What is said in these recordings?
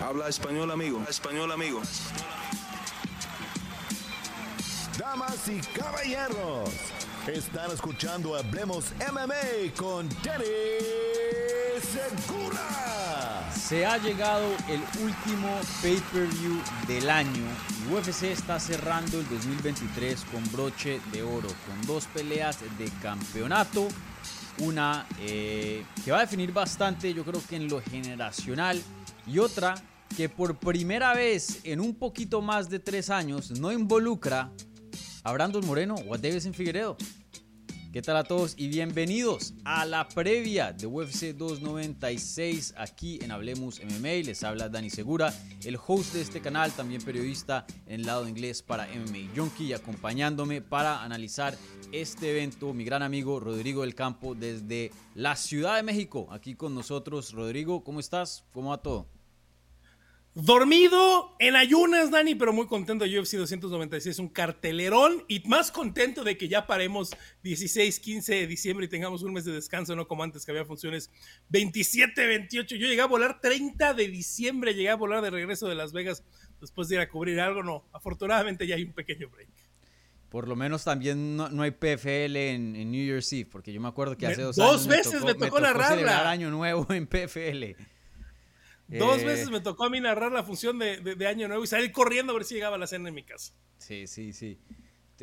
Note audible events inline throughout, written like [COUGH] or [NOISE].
Habla español, amigo. Español, amigo. Damas y caballeros, están escuchando Hablemos MMA con Danny Segura. Se ha llegado el último pay-per-view del año y UFC está cerrando el 2023 con broche de oro, con dos peleas de campeonato. Una eh, que va a definir bastante, yo creo que en lo generacional, y otra que por primera vez en un poquito más de tres años no involucra a Brandon Moreno o a Davison Figueredo. ¿Qué tal a todos y bienvenidos a la previa de UFC 296 aquí en Hablemos MMA? Les habla Dani Segura, el host de este canal, también periodista en el lado inglés para MMA Junkie acompañándome para analizar este evento, mi gran amigo Rodrigo del Campo desde la Ciudad de México, aquí con nosotros. Rodrigo, ¿cómo estás? ¿Cómo va todo? Dormido en ayunas, Dani, pero muy contento de UFC 296, un cartelerón y más contento de que ya paremos 16, 15 de diciembre y tengamos un mes de descanso, no como antes que había funciones 27, 28. Yo llegué a volar 30 de diciembre, llegué a volar de regreso de Las Vegas después de ir a cubrir algo. No, afortunadamente ya hay un pequeño break. Por lo menos también no, hay PFL en, New Year's Eve, porque yo me acuerdo que hace dos, dos veces me tocó, me tocó, celebrar año nuevo en PFL. Dos eh, veces me tocó a mí narrar la función de, Año Nuevo y salir corriendo a ver si llegaba la cena en mi casa. Sí, sí, sí.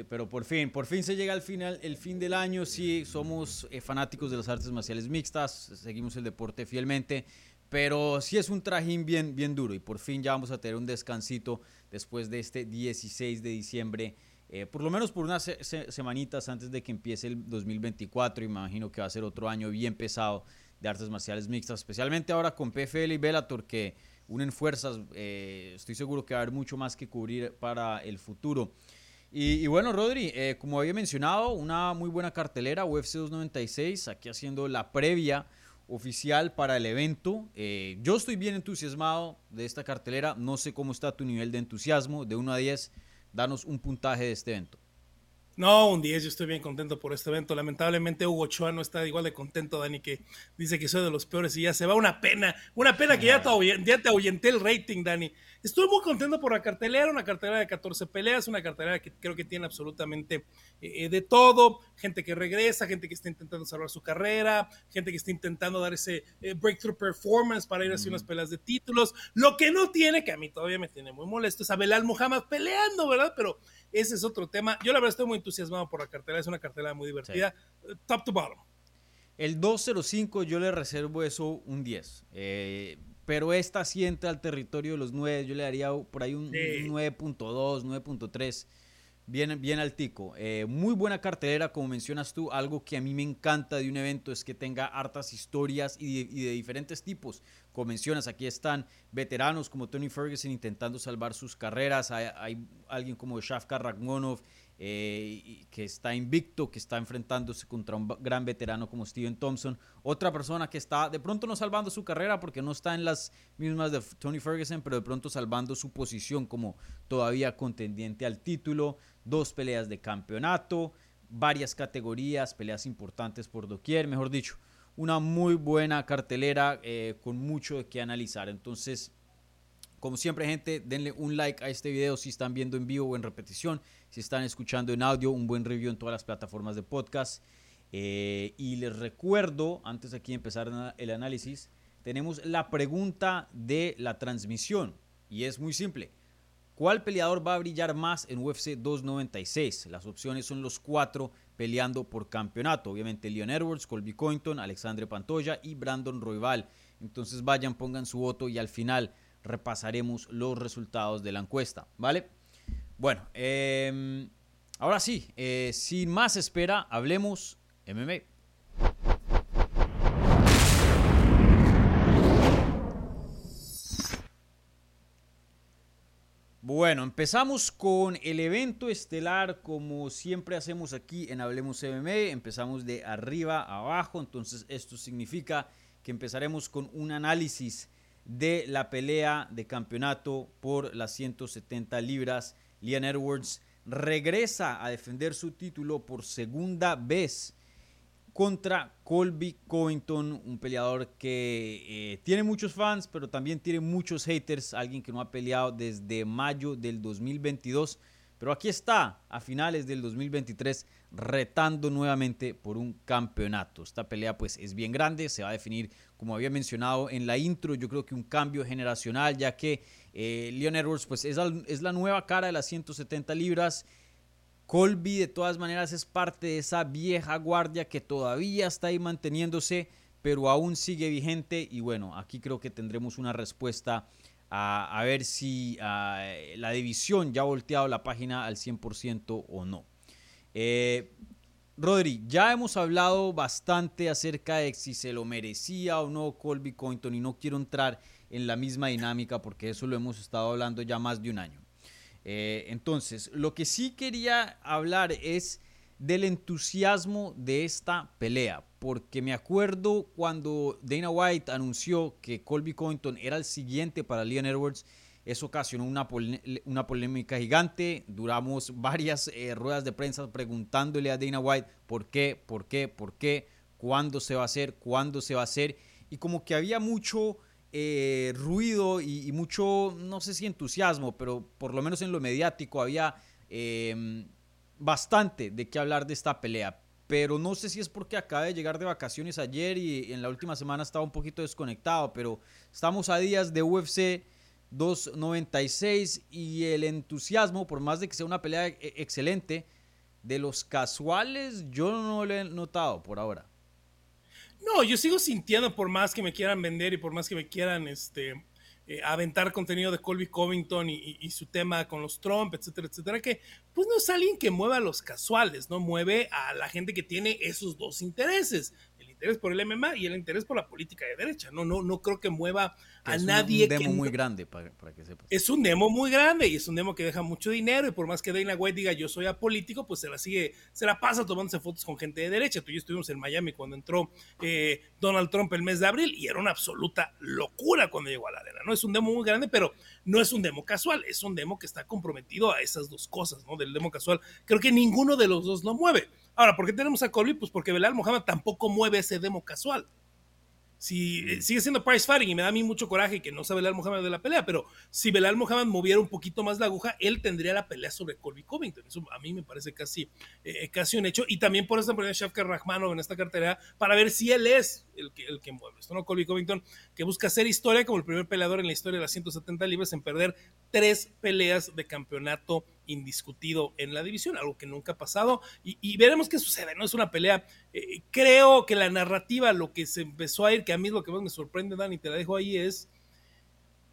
Pero por fin, por fin se llega al final, el fin del año. Sí, somos eh, fanáticos de las artes marciales mixtas, seguimos el deporte fielmente, pero sí es un trajín bien, bien duro y por fin ya vamos a tener un descansito después de este 16 de diciembre. Eh, por lo menos por unas semanitas antes de que empiece el 2024. Imagino que va a ser otro año bien pesado de artes marciales mixtas, especialmente ahora con PFL y Bellator que unen fuerzas. Eh, estoy seguro que va a haber mucho más que cubrir para el futuro. Y, bueno, Rodri, eh, como había mencionado, una muy buena cartelera, UFC 296, aquí haciendo la previa oficial para el evento. Eh, yo estoy bien entusiasmado de esta cartelera, no sé cómo está tu nivel de entusiasmo, de 1 a 10, danos un puntaje de este evento. No, un 10, yo estoy bien contento por este evento. Lamentablemente Hugo Ochoa no está igual de contento, Dani, que dice que soy de los peores y ya se va. Una pena, una pena que ya te, ya te ahuyenté el rating, Dani. Estoy muy contento por la cartelera, una cartelera de 14 peleas, una cartelera que creo que tiene absolutamente eh, eh, de todo. Gente que regresa, gente que está intentando salvar su carrera, gente que está intentando dar ese eh, breakthrough performance para ir a hacer unas peleas de títulos. Lo que no tiene, que a mí todavía me tiene muy molesto, es a Belal Muhammad peleando, ¿verdad? Pero ese es otro tema. Yo la verdad estoy muy entusiasmado por la cartera, es una cartera muy divertida, top to bottom. El 205 yo le reservo eso un 10. Eh, pero esta sí entra al territorio de los 9. Yo le daría por ahí un, 9.2, 9.3. Bien, bien altico. Eh, muy buena cartelera, como mencionas tú. Algo que a mí me encanta de un evento es que tenga hartas historias y de, diferentes tipos. Como mencionas, aquí están veteranos como Tony Ferguson intentando salvar sus carreras. Hay, alguien como Shafkar Ragmonov eh, que está invicto, que está enfrentándose contra un gran veterano como Steven Thompson. Otra persona que está de pronto no salvando su carrera porque no está en las mismas de Tony Ferguson, pero de pronto salvando su posición como todavía contendiente al título. Dos peleas de campeonato, varias categorías, peleas importantes por doquier, mejor dicho. Una muy buena cartelera eh, con mucho qué analizar. Entonces, como siempre, gente, denle un like a este video si están viendo en vivo o en repetición. Si están escuchando en audio, un buen review en todas las plataformas de podcast. Eh, y les recuerdo, antes de aquí empezar el análisis, tenemos la pregunta de la transmisión. Y es muy simple. ¿Cuál peleador va a brillar más en UFC 296? Las opciones son los cuatro peleando por campeonato. Obviamente Leon Edwards, Colby Cointon, Alexandre Pantoya y Brandon Royval. Entonces vayan, pongan su voto y al final repasaremos los resultados de la encuesta, ¿vale? Bueno, em, ahora sí, eh, sin más espera, hablemos MMA. Bueno, empezamos con el evento estelar como siempre hacemos aquí en Hablemos MMA. Empezamos de arriba a abajo, entonces esto significa que empezaremos con un análisis de la pelea de campeonato por las 170 libras. Leon Edwards regresa a defender su título por segunda vez contra Colby Covington, un peleador que eh, tiene muchos fans, pero también tiene muchos haters, alguien que no ha peleado desde mayo del 2022, pero aquí está a finales del 2023 retando nuevamente por un campeonato. Esta pelea pues es bien grande, se va a definir como había mencionado en la intro, yo creo que un cambio generacional, ya que eh, Leon Edwards pues es, es la nueva cara de las 170 libras Colby de todas maneras es parte de esa vieja guardia que todavía está ahí manteniéndose, pero aún sigue vigente y bueno, aquí creo que tendremos una respuesta a, ver si la división ya ha volteado la página al 100% o no. Eh, Rodri, ya hemos hablado bastante acerca de si se lo merecía o no Colby Cointon y no quiero entrar en la misma dinámica porque eso lo hemos estado hablando ya más de un año. Eh, entonces, lo que sí quería hablar es del entusiasmo de esta pelea, porque me acuerdo cuando Dana White anunció que Colby Covington era el siguiente para Leon Edwards, eso ocasionó una, una polémica gigante, duramos varias eh, ruedas de prensa preguntándole a Dana White por qué, por qué, por qué, cuándo se va a hacer, cuándo se va a hacer, y como que había mucho eh, ruido y, mucho, no sé si entusiasmo, pero por lo menos en lo mediático había em, bastante de qué hablar de esta pelea. Pero no sé si es porque acabé de llegar de vacaciones ayer y en la última semana estaba un poquito desconectado, pero estamos a días de UFC 296 y el entusiasmo, por más de que sea una pelea e, excelente, de los casuales yo no lo he notado por ahora. No, yo sigo sintiendo por más que me quieran vender y por más que me quieran este, eh, aventar contenido de Colby Covington y, su tema con los Trump, etcétera, etcétera, que pues no es alguien que mueva a los casuales, no mueve a la gente que tiene esos dos intereses interés por el MMA y el interés por la política de derecha. No, no, no creo que mueva a es nadie. Un demo muy grande, para, que sepas. Es un demo muy grande y es un demo que deja mucho dinero y por más que Dana White diga yo soy apolítico, pues se la sigue, se la pasa tomándose fotos con gente de derecha. Tú y yo estuvimos en Miami cuando entró eh, Donald Trump el mes de abril y era una absoluta locura cuando llegó a la arena. No es un demo muy grande, pero no es un demo casual, es un demo que está comprometido a esas dos cosas, ¿no? Del demo casual. Creo que ninguno de los dos lo mueve. Ahora, ¿por qué tenemos a Colby? Pues porque Belal Mohamed tampoco mueve ese demo casual. Si eh, sigue siendo price fighting y me da a mí mucho coraje que no sabe Belal Mohamed de la pelea, pero si Belal Mohamed moviera un poquito más la aguja, él tendría la pelea sobre Colby Covington. Eso a mí me parece casi, eh, casi un hecho. Y también por eso poniendo a Shafkar Rahmanov en esta cartera para ver si él es el que, el que mueve esto, ¿no? Colby Covington, que busca hacer historia como el primer peleador en la historia de las 170 libras en perder tres peleas de campeonato indiscutido en la división, algo que nunca ha pasado. Y, veremos qué sucede, ¿no? Es una pelea. Eh, creo que la narrativa, lo que se empezó a ir, que a mí lo que más me sorprende, Dani, te la dejo ahí, es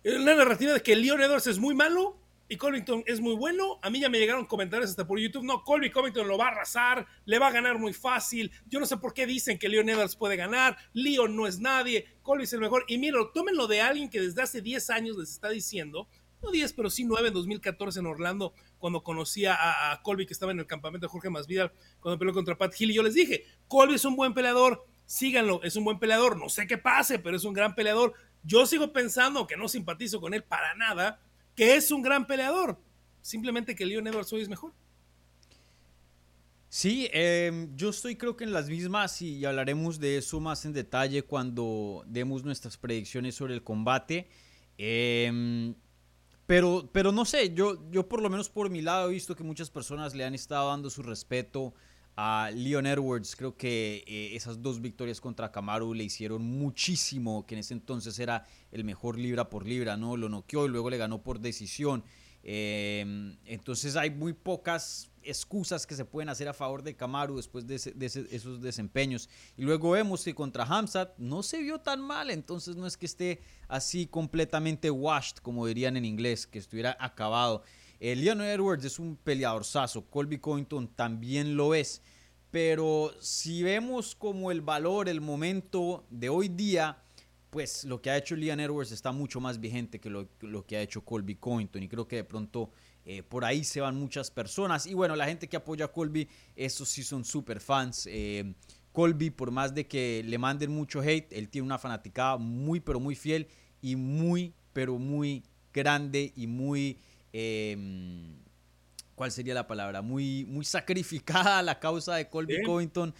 la narrativa de que Leon Edwards es muy malo y Covington es muy bueno. A mí ya me llegaron comentarios hasta por YouTube. No, Colby Covington lo va a arrasar, le va a ganar muy fácil. Yo no sé por qué dicen que Leon Edwards puede ganar. Leon no es nadie, Colby es el mejor. Y mira, tómenlo de alguien que desde hace 10 años les está diciendo no 10, pero sí 9 en 2014 en Orlando, cuando conocí a, Colby, que estaba en el campamento de Jorge Masvidal, cuando peleó contra Pat Hill, y yo les dije, Colby es un buen peleador, síganlo, es un buen peleador, no sé qué pase, pero es un gran peleador. Yo sigo pensando que no simpatizo con él para nada, que es un gran peleador, simplemente que Leon Edwards hoy es mejor. Sí, em, yo estoy creo que en las mismas y hablaremos de eso más en detalle cuando demos nuestras predicciones sobre el combate. Eh, pero, pero no sé, yo, yo por lo menos por mi lado he visto que muchas personas le han estado dando su respeto a Leon Edwards. Creo que eh, esas dos victorias contra Kamaru le hicieron muchísimo, que en ese entonces era el mejor libra por libra, ¿no? Lo noqueó y luego le ganó por decisión. Em, entonces hay muy pocas excusas que se pueden hacer a favor de Kamaru después de, esos desempeños. Y luego vemos que contra Hamzat no se vio tan mal, entonces no es que esté así completamente washed, como dirían en inglés, que estuviera acabado. Eh, Leon Edwards es un peleador saso, Colby Covington también lo es. Pero si vemos como el valor, el momento de hoy día, pues lo que ha hecho Leon Edwards está mucho más vigente que lo, que ha hecho Colby Covington y creo que de pronto eh, por ahí se van muchas personas y bueno, la gente que apoya a Colby, esos sí son super fans. Eh, Colby, por más de que le manden mucho hate, él tiene una fanaticada muy pero muy fiel y muy pero muy grande y muy... Em, ¿Cuál sería la palabra? Muy, muy sacrificada a la causa de Colby Covington.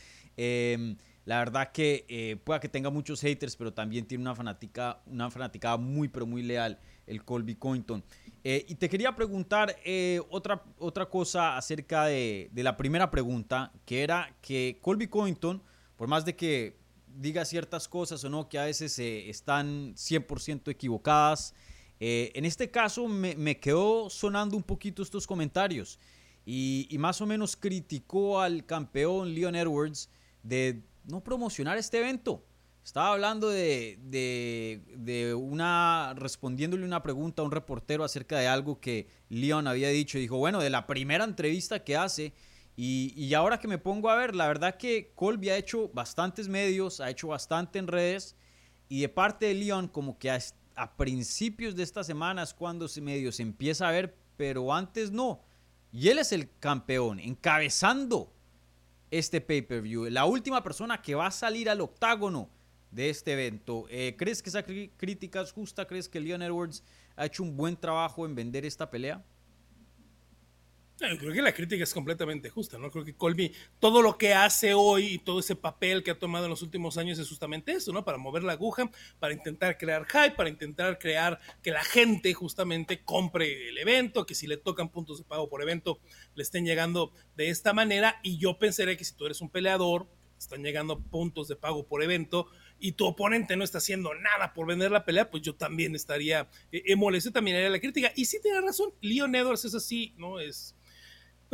La verdad que eh, pueda que tenga muchos haters, pero también tiene una fanática, una fanaticada muy, pero muy leal, el Colby Cointon. Eh, y te quería preguntar eh, otra, otra cosa acerca de, de, la primera pregunta, que era que Colby Cointon, por más de que diga ciertas cosas o no, que a veces están 100% equivocadas, en este caso me, quedó sonando un poquito estos comentarios y más o menos criticó al campeón Leon Edwards de no promocionar este evento. Estaba hablando de, de, una, respondiéndole una pregunta a un reportero acerca de algo que Leon había dicho. Dijo, bueno, de la primera entrevista que hace. Y, y, ahora que me pongo a ver, la verdad que Colby ha hecho bastantes medios, ha hecho bastante en redes. Y de parte de Leon, como que a, principios de esta semana es cuando se medio se empieza a ver, pero antes no. Y él es el campeón, encabezando este pay-per-view. La última persona que va a salir al octágono de este evento. Eh, ¿Crees que esa crítica es justa? ¿Crees que Leon Edwards ha hecho un buen trabajo en vender esta pelea? Creo que la crítica es completamente justa, ¿no? Creo que Colby, todo lo que hace hoy y todo ese papel que ha tomado en los últimos años es justamente eso, ¿no? Para mover la aguja, para intentar crear hype, para intentar crear que la gente justamente compre el evento, que si le tocan puntos de pago por evento, le estén llegando de esta manera. Y yo pensaría que si tú eres un peleador, están llegando puntos de pago por evento y tu oponente no está haciendo nada por vender la pelea, pues yo también estaría eh, molesto, también haría la crítica. Y sí tiene razón, Leon Edwards es así, ¿no? Es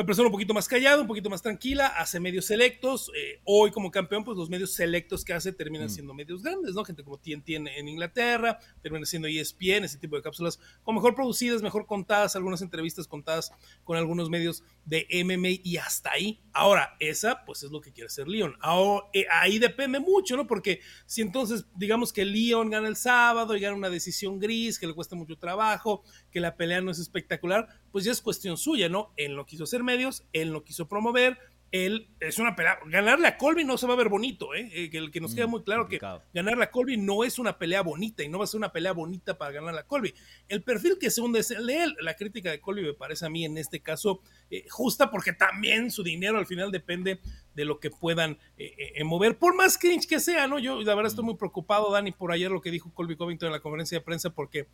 una persona un poquito más callada, un poquito más tranquila, hace medios selectos. Eh, hoy como campeón, pues los medios selectos que hace terminan mm. siendo medios grandes, ¿no? Gente como TNT en, en Inglaterra, termina siendo ESPN, ese tipo de cápsulas, con mejor producidas, mejor contadas, algunas entrevistas contadas con algunos medios de MMA y hasta ahí. Ahora, esa pues es lo que quiere hacer Leon. Ahora, eh, ahí depende mucho, ¿no? Porque si entonces digamos que Leon gana el sábado y gana una decisión gris, que le cuesta mucho trabajo, que la pelea no es espectacular, pues ya es cuestión suya, ¿no? Él no quiso hacer medios, él no quiso promover, él es una pelea. Ganarle a Colby no se va a ver bonito, ¿eh? eh que, el que nos queda mm, muy claro que ganarle a Colby no es una pelea bonita y no va a ser una pelea bonita para ganarle a Colby. El perfil que se hunde es el de él. La crítica de Colby me parece a mí en este caso eh, justa porque también su dinero al final depende de lo que puedan eh, mover, por más cringe que sea, ¿no? Yo la verdad estoy mm. muy preocupado, Dani, por ayer lo que dijo Colby Covington en la conferencia de prensa porque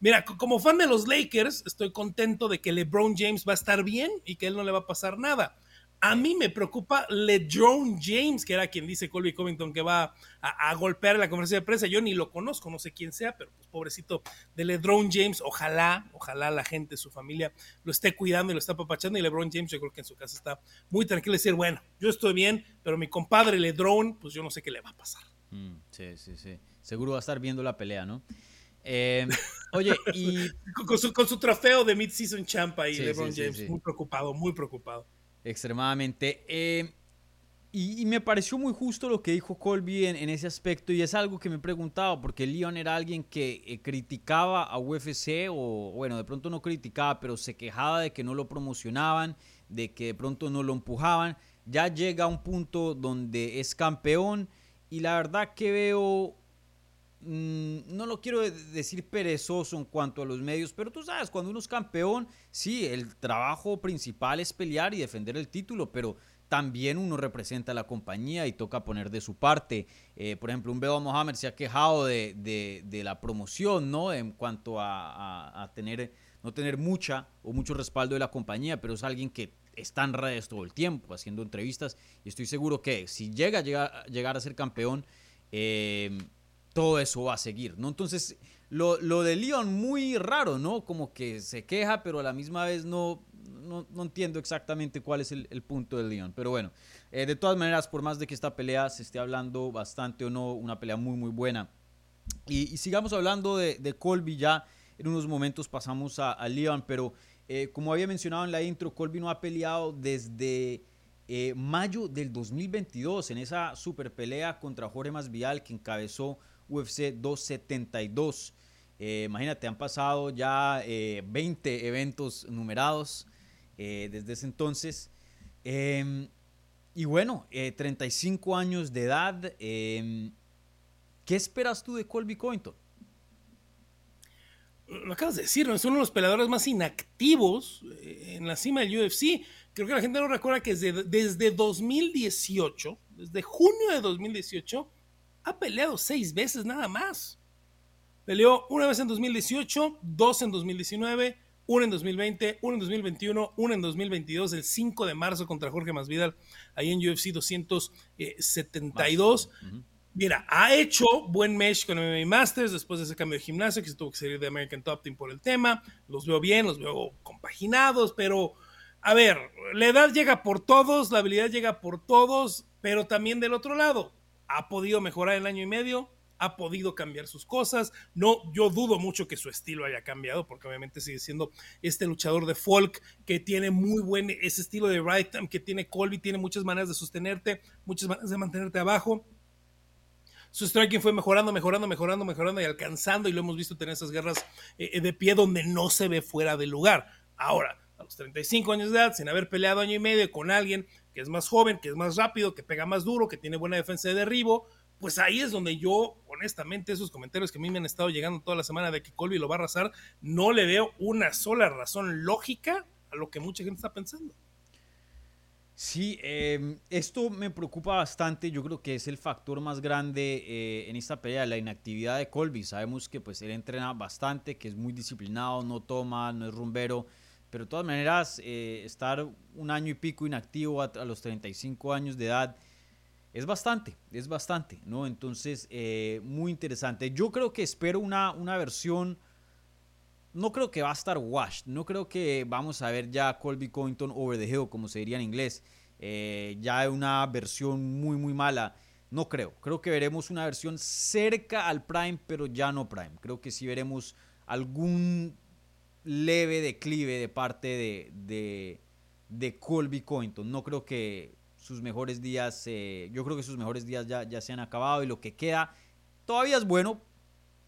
Mira, como fan de los Lakers, estoy contento de que LeBron James va a estar bien y que él no le va a pasar nada. A mí me preocupa LeBron James, que era quien dice Colby Covington que va a, golpear en la conferencia de prensa. Yo ni lo conozco, no sé quién sea, pero pues pobrecito de LeBron James. Ojalá, ojalá la gente, su familia lo esté cuidando y lo está apapachando. Y LeBron James, yo creo que en su casa está muy tranquilo y decir, bueno, yo estoy bien, pero mi compadre LeBron, pues yo no sé qué le va a pasar. Mm, sí, sí, sí. Seguro va a estar viendo la pelea, ¿no? Eh, oye, y. [LAUGHS] con, su, con, su, trofeo de Mid-Season Champ ahí, LeBron James, muy preocupado, muy preocupado. Extremadamente. Eh, y, me pareció muy justo lo que dijo Colby en, ese aspecto, y es algo que me he preguntado, porque Leon era alguien que eh, criticaba a UFC, o bueno, de pronto no criticaba, pero se quejaba de que no lo promocionaban, de que de pronto no lo empujaban. Ya llega a un punto donde es campeón, y la verdad que veo no lo quiero decir perezoso en cuanto a los medios, pero tú sabes, cuando uno es campeón, sí, el trabajo principal es pelear y defender el título, pero también uno representa a la compañía y toca poner de su parte. Eh, por ejemplo, un Bebo Mohamed se ha quejado de, la promoción, ¿no? En cuanto a, tener, no tener mucha o mucho respaldo de la compañía, pero es alguien que está en redes todo el tiempo, haciendo entrevistas, y estoy seguro que si llega a llegar, a ser campeón, eh, todo eso va a seguir, ¿no? Entonces, lo, lo, de Leon muy raro, ¿no? Como que se queja, pero a la misma vez no, no, entiendo exactamente cuál es el, punto de Leon. Pero bueno, eh, de todas maneras, por más de que esta pelea se esté hablando bastante o no, una pelea muy, muy buena. Y, sigamos hablando de, Colby ya. En unos momentos pasamos a, Leon, pero eh, como había mencionado en la intro, Colby no ha peleado desde... Eh, mayo del 2022 en esa super pelea contra Jorge Masvidal que encabezó UFC 272. Eh, imagínate, han pasado ya 20 eh, eventos numerados eh, desde ese entonces. Em, y bueno, 35 años de edad. Em, ¿Qué esperas tú de Colby Covington? Lo acabas de decir, es uno de los peleadores más inactivos en la cima del UFC. Creo que la gente no recuerda que desde, desde 2018 desde junio de 2018, ha peleado seis veces nada más. Peleó una vez en 2018, dos en 2019, una en 2020, una en 2021, una en 2022, el 5 de marzo contra Jorge Masvidal, ahí en UFC 272. Mira, ha hecho buen mesh con MMA Masters después de ese cambio de gimnasio que se tuvo que salir de American Top Team por el tema. Los veo bien, los veo compaginados, pero a ver, la edad llega por todos, la habilidad llega por todos, pero también del otro lado, ha podido mejorar el año y medio, ha podido cambiar sus cosas. No, yo dudo mucho que su estilo haya cambiado, porque obviamente sigue siendo este luchador de folk que tiene muy buen ese estilo de right time que tiene Colby, tiene muchas maneras de sostenerte, muchas maneras de mantenerte abajo. Su striking fue mejorando, mejorando, mejorando, mejorando y alcanzando, y lo hemos visto tener esas guerras eh, eh, de pie donde no se ve fuera del lugar. Ahora, a los 35 años de edad, sin haber peleado año y medio con alguien que es más joven, que es más rápido, que pega más duro, que tiene buena defensa de derribo, pues ahí es donde yo, honestamente, esos comentarios que a mí me han estado llegando toda la semana de que Colby lo va a arrasar, no le veo una sola razón lógica a lo que mucha gente está pensando. Sí, em, esto me preocupa bastante. Yo creo que es el factor más grande eh, en esta pelea, la inactividad de Colby. Sabemos que pues él entrena bastante, que es muy disciplinado, no toma, no es rumbero. Pero de todas maneras, eh, estar un año y pico inactivo a, los 35 años de edad es bastante, es bastante, ¿no? Entonces, eh, muy interesante. Yo creo que espero una, una versión no creo que va a estar washed. No creo que vamos a ver ya Colby Covington over the hill, como se diría en inglés. Eh, ya una versión muy, muy mala. No creo. Creo que veremos una versión cerca al Prime, pero ya no Prime. Creo que sí veremos algún leve declive de parte de, de, Colby Covington. No creo que sus mejores días, eh, yo creo que sus mejores días ya, ya se han acabado y lo que queda todavía es bueno,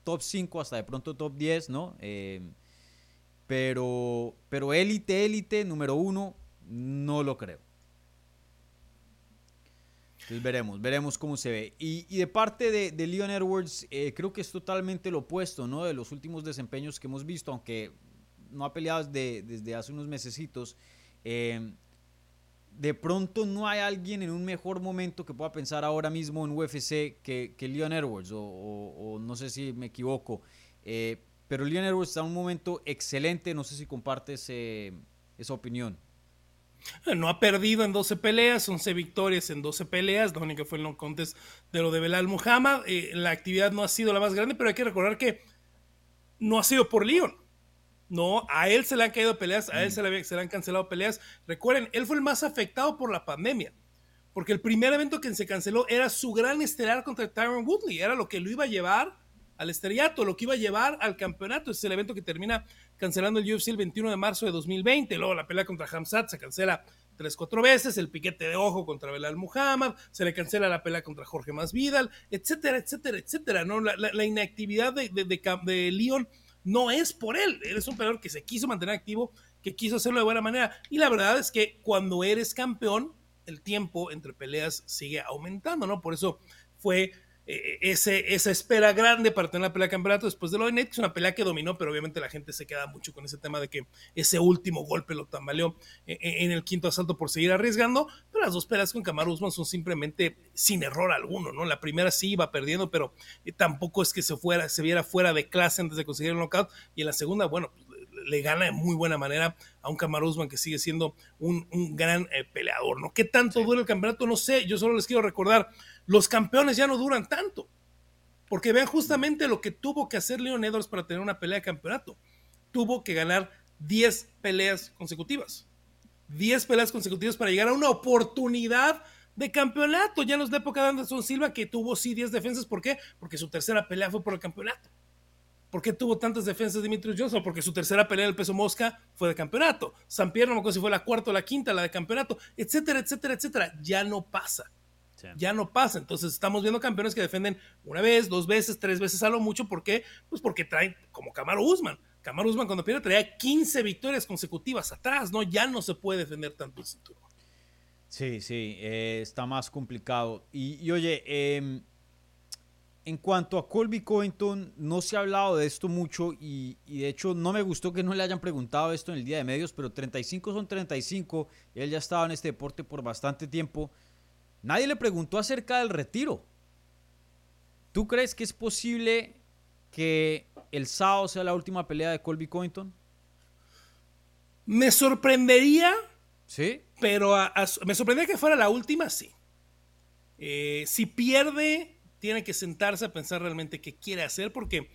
top 5 hasta de pronto top 10, ¿no? Eh, pero, pero élite, élite, número uno, no lo creo. Entonces veremos, veremos cómo se ve. Y, de parte de, de Leon Edwards, eh, creo que es totalmente lo opuesto, ¿no? De los últimos desempeños que hemos visto, aunque no ha peleado desde, hace unos mesecitos. Eh, de pronto no hay alguien en un mejor momento que pueda pensar ahora mismo en UFC que, que Leon Edwards, o, no sé si me equivoco. Eh, pero Leon Edwards está en un momento excelente, no sé si compartes eh, esa opinión. No ha perdido en 12 peleas, 11 victorias en 12 peleas. La única fue el no contest de lo de Belal Muhammad. Eh, la actividad no ha sido la más grande, pero hay que recordar que no ha sido por Leon. No, a él se le han caído peleas, a él mm. se le, se le han cancelado peleas. Recuerden, él fue el más afectado por la pandemia. Porque el primer evento que se canceló era su gran estelar contra Tyron Woodley. Era lo que lo iba a llevar al estrellato, lo que iba a llevar al campeonato. es el evento que termina cancelando el UFC el 21 de marzo de 2020. Luego la pelea contra Hamzat se cancela tres, cuatro veces. El piquete de ojo contra Belal Muhammad. Se le cancela la pelea contra Jorge Masvidal, etcétera, etcétera, etcétera. ¿no? La, inactividad de, de, de, de Leon no es por él. Él es un peleador que se quiso mantener activo, que quiso hacerlo de buena manera. Y la verdad es que cuando eres campeón, el tiempo entre peleas sigue aumentando, ¿no? Por eso fue eh, ese, esa espera grande para tener la pelea de campeonato después de lo de Nate, es una pelea que dominó, pero obviamente la gente se queda mucho con ese tema de que ese último golpe lo tambaleó eh, eh, en el quinto asalto por seguir arriesgando, pero las dos peleas con Kamaru Usman son simplemente sin error alguno, ¿no? La primera sí iba perdiendo, pero tampoco es que se fuera, se viera fuera de clase antes de conseguir el knockout, y en la segunda, bueno, pues, le gana de muy buena manera a un Kamaru Usman que sigue siendo un, gran peleador, ¿no? ¿Qué tanto dura el campeonato? No sé, yo solo les quiero recordar los campeones ya no duran tanto. Porque vean justamente lo que tuvo que hacer Leon Edwards para tener una pelea de campeonato. Tuvo que ganar 10 peleas consecutivas. 10 peleas consecutivas para llegar a una oportunidad de campeonato. Ya no es la época de Anderson Silva que tuvo sí 10 defensas. ¿Por qué? Porque su tercera pelea fue por el campeonato. ¿Por qué tuvo tantas defensas Dimitri Johnson? Porque su tercera pelea del peso mosca fue de campeonato. San Pierre no me acuerdo si fue la cuarta o la quinta, la de campeonato, etcétera, etcétera, etcétera. Ya no pasa. Ya no pasa. Entonces estamos viendo campeones que defienden una vez, dos veces, tres veces a lo mucho. ¿Por qué? Pues porque traen como Camaro Usman. Camaro Usman cuando pierde traía 15 victorias consecutivas atrás, ¿no? Ya no se puede defender tanto el cinturón. Sí, sí, eh, está más complicado. Y, oye, em, en cuanto a Colby Covington, no se ha hablado de esto mucho y, y, de hecho no me gustó que no le hayan preguntado esto en el día de medios, pero 35 son 35 y él ya estaba en este deporte por bastante tiempo nadie le preguntó acerca del retiro. ¿Tú crees que es posible que el sábado sea la última pelea de Colby Covington? Me sorprendería. Sí. Pero me sorprendería que fuera la última, sí. Eh, si pierde, tiene que sentarse a pensar realmente qué quiere hacer, porque,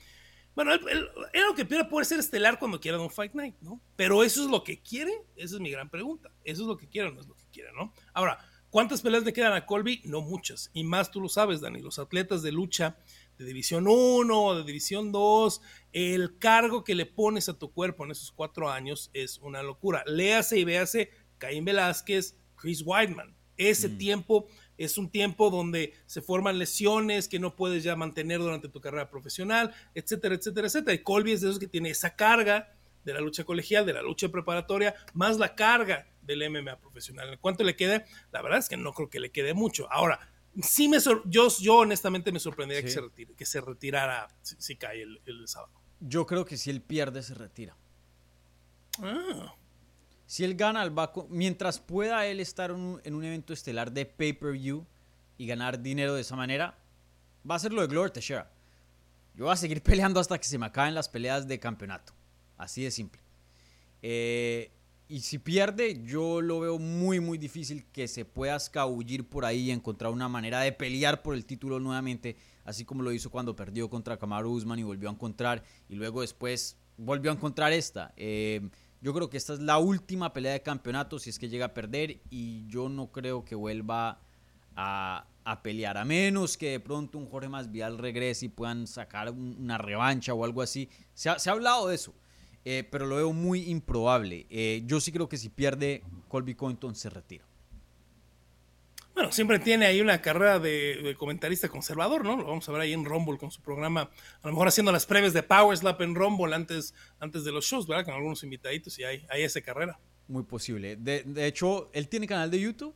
bueno, él, lo que quiere puede ser estelar cuando quiera un Fight Night, ¿no? Pero eso es lo que quiere, esa es mi gran pregunta. Eso es lo que quiere o no es lo que quiere, ¿no? Ahora, ¿cuántas peleas le quedan a Colby? No muchas. Y más tú lo sabes, Dani, los atletas de lucha de División 1 o de División 2, el cargo que le pones a tu cuerpo en esos cuatro años es una locura. Léase y véase Caín Velázquez, Chris Weidman. Ese mm. tiempo es un tiempo donde se forman lesiones que no puedes ya mantener durante tu carrera profesional, etcétera, etcétera, etcétera. Y Colby es de esos que tiene esa carga de la lucha colegial, de la lucha preparatoria, más la carga del MMA profesional. ¿Cuánto le queda? La verdad es que no creo que le quede mucho. Ahora, sí me yo, yo honestamente me sorprendería que, se retire, que se retirara si, cae el, sábado. Yo creo que si él pierde, se retira. Ah. Si él gana, el mientras pueda él estar en un, evento estelar de pay-per-view y ganar dinero de esa manera, va a ser lo de Glover Teixeira. Yo voy a seguir [LAUGHS] peleando hasta que se me acaben las peleas de campeonato. Así de simple. Eh, y si pierde, yo lo veo muy, muy difícil que se pueda escabullir por ahí y encontrar una manera de pelear por el título nuevamente, así como lo hizo cuando perdió contra Kamaru Usman y volvió a encontrar, y luego después volvió a encontrar esta. Eh, yo creo que esta es la última pelea de campeonato si es que llega a perder, y yo no creo que vuelva a, pelear, a menos que de pronto un Jorge Masvidal regrese y puedan sacar una revancha o algo así. se ha hablado de eso. Eh, pero lo veo muy improbable. Eh, yo sí creo que si pierde, Colby Covington se retira. Bueno, siempre tiene ahí una carrera de, comentarista conservador, ¿no? Lo vamos a ver ahí en Rumble con su programa, a lo mejor haciendo las previas de Power Slap en Rumble antes, antes de los shows, ¿verdad? Con algunos invitaditos y hay, hay esa carrera. Muy posible. De, de hecho, él tiene canal de YouTube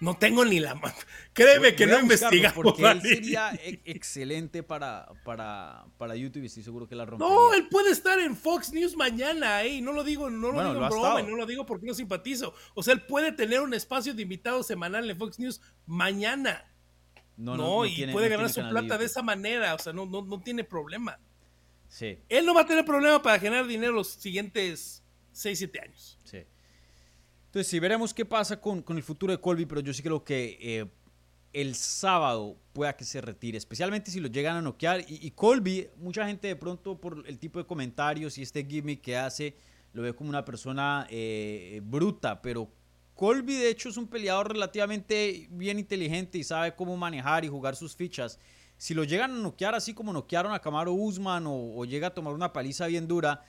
no tengo ni la mano. Créeme que no investiga. Porque él sería e-, excelente para, para, para YouTube y estoy seguro que la rompería. No, él puede estar en Fox News mañana, ¿eh? No lo digo, no lo digo en broma, no lo digo porque no simpatizo. O sea, él puede tener un espacio de invitado semanal en Fox News mañana. No, no, y puede ganar su plata de, esa manera. O sea, no, no, no tiene problema. Sí. Él no va a tener problema para generar dinero los siguientes 6, 7 años. Sí. Entonces, sí, veremos qué pasa con, el futuro de Colby, pero yo sí creo que eh, el sábado pueda que se retire, especialmente si lo llegan a noquear. Y, Colby, mucha gente de pronto por el tipo de comentarios y este gimmick que hace, lo ve como una persona eh, bruta, pero Colby de hecho es un peleador relativamente bien inteligente y sabe cómo manejar y jugar sus fichas. Si lo llegan a noquear así como noquearon a Camaro Usman o llega a tomar una paliza bien dura,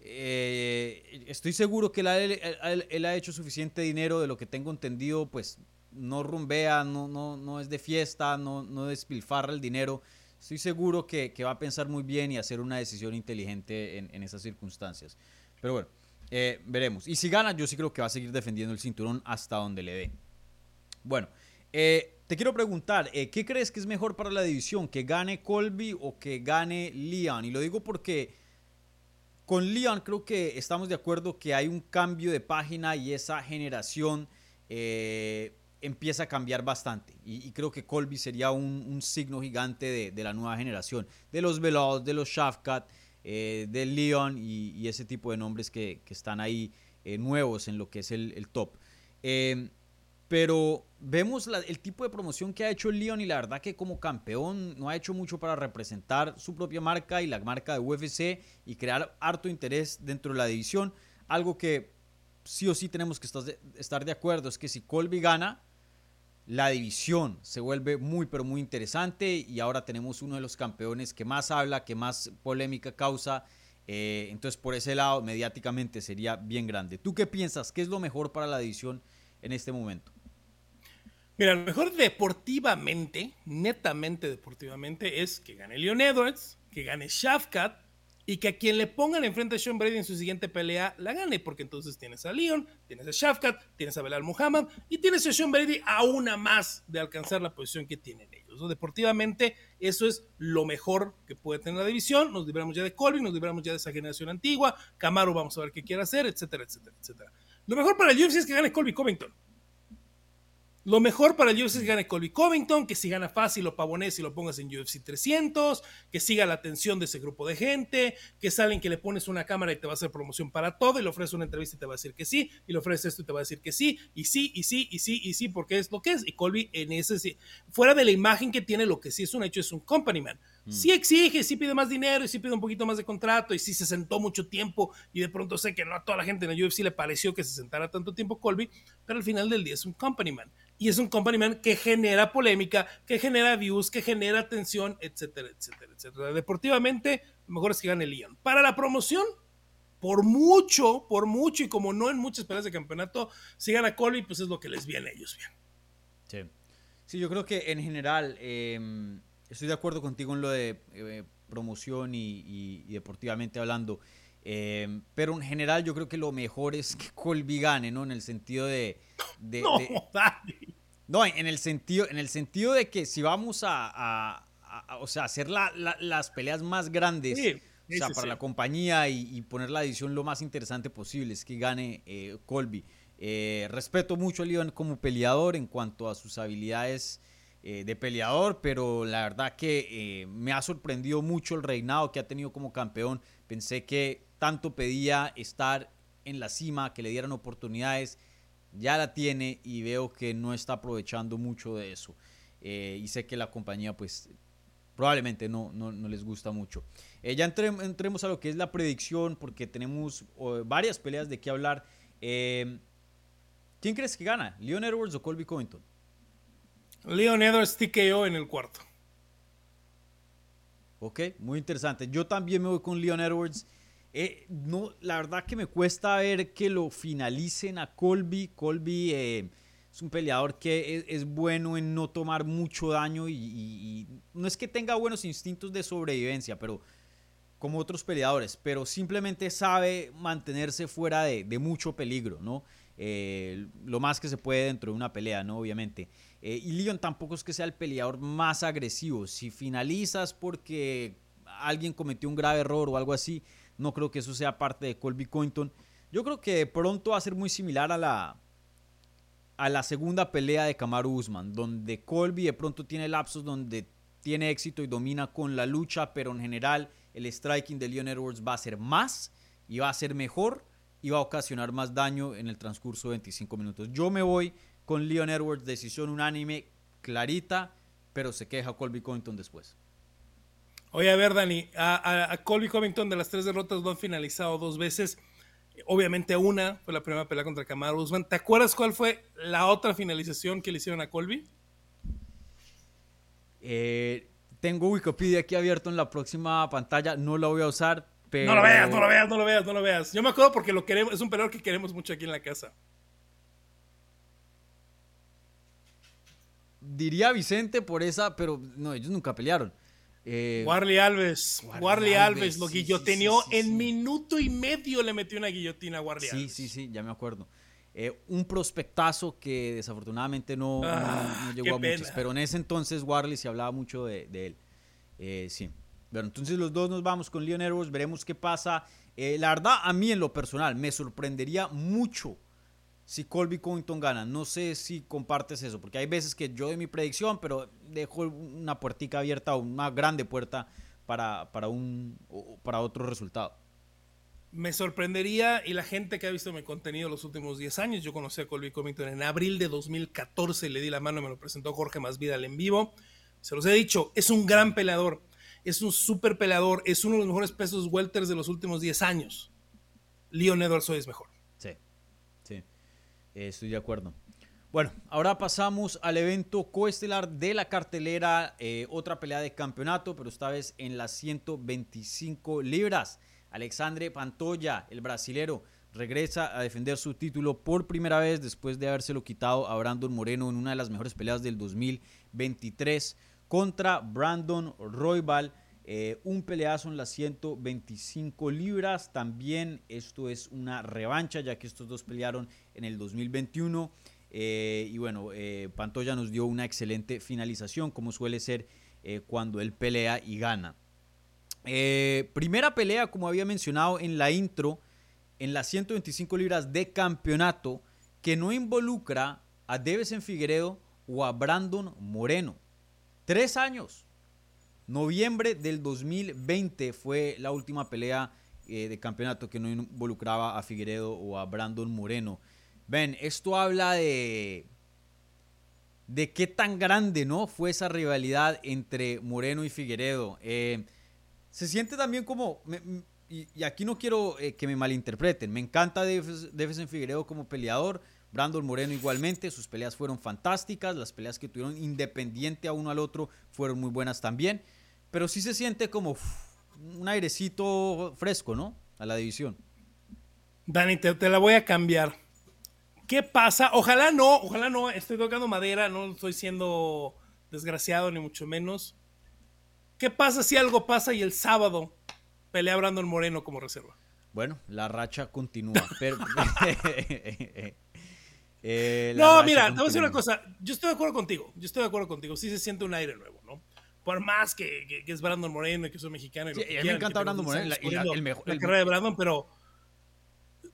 eh, estoy seguro que él, ha hecho suficiente dinero de lo que tengo entendido, pues no rumbea, no, es de fiesta, no, no despilfarra el dinero. Estoy seguro que, va a pensar muy bien y hacer una decisión inteligente en, esas circunstancias. Pero bueno, eh, veremos. Y si gana, yo sí creo que va a seguir defendiendo el cinturón hasta donde le dé. Bueno, eh, te quiero preguntar, ¿qué crees que es mejor para la división? ¿Que gane Colby o que gane Leon? Y lo digo porque con Leon creo que estamos de acuerdo que hay un cambio de página y esa generación eh, empieza a cambiar bastante. Y, creo que Colby sería un, signo gigante de, la nueva generación, de los Veloz, de los Shafkat, eh, de Leon y, ese tipo de nombres que, están ahí eh, nuevos en lo que es el, top. Pero vemos el tipo de promoción que ha hecho Leon y la verdad que como campeón no ha hecho mucho para representar su propia marca y la marca de UFC y crear harto interés dentro de la división. Algo que sí o sí tenemos que estar de acuerdo es que si Colby gana, la división se vuelve muy pero muy interesante y ahora tenemos uno de los campeones que más habla, que más polémica causa. Eh, entonces por ese lado mediáticamente sería bien grande. ¿Tú qué piensas? ¿Qué es lo mejor para la división en este momento? Mira, lo mejor deportivamente, netamente deportivamente, es que gane Leon Edwards, que gane Shafkat y que a quien le pongan enfrente a Sean Brady en su siguiente pelea la gane, porque entonces tienes a Leon, tienes a Shafkat, tienes a Belal Muhammad y tienes a Sean Brady a una más de alcanzar la posición que tienen ellos. Deportivamente, eso es lo mejor que puede tener la división. Nos libramos ya de Colby, nos libramos ya de esa generación antigua. Camaro, vamos a ver qué quiere hacer, etcétera, etcétera, etcétera. Lo mejor para el UFC es que gane Colby Covington Lo mejor para el UFC es que gane Colby Covington, que si gana fácil lo pavones y lo pongas en UFC 300, que siga la atención de ese grupo de gente, que es alguien que le pones una cámara y te va a hacer promoción para todo y le ofrece una entrevista y te va a decir que sí, y le ofrece esto y te va a decir que sí, y sí, y sí, y sí, y sí, porque es lo que es. Y Colby en ese sí, fuera de la imagen que tiene, lo que sí es un hecho es un company man. Mm. Sí exige, sí pide más dinero y sí pide un poquito más de contrato y sí se sentó mucho tiempo y de pronto sé que no a toda la gente en el UFC le pareció que se sentara tanto tiempo Colby, pero al final del día es un company man y es un company man que genera polémica, que genera views, que genera atención, etcétera, etcétera, etcétera. Deportivamente, lo mejor es que gane Leon. Para la promoción, por mucho, por mucho, y como no en muchas peleas de campeonato, si gana Colby, pues es lo que les viene a ellos bien. Sí. Sí, yo creo que en general em, estoy de acuerdo contigo en lo de eh, promoción y, deportivamente hablando. Em, pero en general yo creo que lo mejor es que Colby gane, ¿no? En el sentido de... no, [LAUGHS] No, en el, sentido, en el sentido de que si vamos a, o sea, hacer las peleas más grandes o sea, para la compañía y, poner la edición lo más interesante posible, es que gane eh, Colby. Eh, respeto mucho a Leon como peleador en cuanto a sus habilidades eh, de peleador, pero la verdad que me ha sorprendido mucho el reinado que ha tenido como campeón. Pensé que tanto pedía estar en la cima, que le dieran oportunidades ya la tiene y veo que no está aprovechando mucho de eso. Eh, y sé que la compañía pues probablemente no, no, les gusta mucho. Eh, ya entremos a lo que es la predicción porque tenemos varias peleas de qué hablar. Eh, ¿Quién crees que gana? ¿Leon Edwards o Colby Covington? Leon Edwards TKO en el cuarto. Ok, muy interesante. Yo también me voy con Leon Edwards. Eh, no, la verdad que me cuesta ver que lo finalicen a Colby. Colby eh, es un peleador que es, bueno en no tomar mucho daño y, no es que tenga buenos instintos de sobrevivencia, pero como otros peleadores, pero simplemente sabe mantenerse fuera de, mucho peligro, ¿no? Eh, lo más que se puede dentro de una pelea, ¿no? Obviamente. y Leon tampoco es que sea el peleador más agresivo. Si finalizas porque alguien cometió un grave error o algo así, no creo que eso sea parte de Colby Covington. Yo creo que pronto va a ser muy similar a la, a la segunda pelea de Kamaru Usman, donde Colby de pronto tiene lapsos donde tiene éxito y domina con la lucha, pero en general el striking de Leon Edwards va a ser más y va a ser mejor y va a ocasionar más daño en el transcurso de 25 minutos. Yo me voy con Leon Edwards, decisión unánime, clarita, pero se queja Colby Covington después. Oye, a ver, Dani, a, Colby Covington de las tres derrotas lo han finalizado dos veces. Obviamente una fue la primera pelea contra Kamaru Usman. ¿Te acuerdas cuál fue la otra finalización que le hicieron a Colby? Eh, tengo Wikipedia aquí abierto en la próxima pantalla. No la voy a usar, pero... No lo veas, no lo veas, no lo veas, no lo veas. Yo me acuerdo porque lo queremos, es un peleador que queremos mucho aquí en la casa. Diría Vicente por esa, pero no, ellos nunca pelearon. Eh, Warley Alves. Warley, Alves, lo guillotineó en minuto y medio le metió una guillotina a Warley Alves. Sí, sí, sí, ya me acuerdo. Eh, un prospectazo que desafortunadamente no, ah, llegó a muchos, pero en ese entonces Warley se hablaba mucho de, él. Eh, sí. Bueno, entonces los dos nos vamos con Leon Edwards, veremos qué pasa. la verdad, a mí en lo personal, me sorprendería mucho si Colby Covington gana. No sé si compartes eso, porque hay veces que yo doy mi predicción, pero dejo una puertica abierta o una grande puerta para, para, un, para otro resultado. Me sorprendería, y la gente que ha visto mi contenido los últimos 10 años, yo conocí a Colby Covington en abril de 2014, le di la mano, me lo presentó Jorge Masvidal en vivo. Se los he dicho, es un gran peleador, es un super peleador, es uno de los mejores pesos welters de los últimos 10 años. Leon Edwards hoy es mejor. Eh, estoy de acuerdo. Bueno, ahora pasamos al evento coestelar de la cartelera, eh, otra pelea de campeonato, pero esta vez en las 125 libras. Alexandre Pantoya, el brasilero, regresa a defender su título por primera vez después de habérselo quitado a Brandon Moreno en una de las mejores peleas del 2023 contra Brandon Roybal. Eh, un peleazo en las 125 libras. También esto es una revancha, ya que estos dos pelearon en el 2021. Eh, y bueno, eh, Pantoya nos dio una excelente finalización, como suele ser cuando él pelea y gana. primera pelea, como había mencionado en la intro, en las 125 libras de campeonato, que no involucra a Devesen Figueredo o a Brandon Moreno. Tres años. Noviembre del 2020 fue la última pelea eh, de campeonato que no involucraba a Figueredo o a Brandon Moreno. Ven, esto habla de de qué tan grande no fue esa rivalidad entre Moreno y Figueredo. Eh, se siente también como, y, aquí no quiero eh, que me malinterpreten, me encanta Jefferson Figueredo como peleador, Brandon Moreno igualmente, sus peleas fueron fantásticas, las peleas que tuvieron independiente a uno al otro fueron muy buenas también, pero sí se siente como un airecito fresco, ¿no? A la división. Dani, te, la voy a cambiar. ¿Qué pasa? Ojalá no, ojalá no, estoy tocando madera, no estoy siendo desgraciado ni mucho menos. ¿Qué pasa si algo pasa y el sábado pelea Brandon Moreno como reserva? Bueno, la racha continúa. [LAUGHS] [LAUGHS] Eh, no, mira, te voy a decir una cosa. Yo estoy de acuerdo contigo. Yo estoy de acuerdo contigo. Sí se siente un aire nuevo, ¿no? Por más que, que, es Brandon Moreno y que soy mexicano. Y sí, a mí me encanta Brandon Moreno. La, el mejor, la carrera de Brandon, pero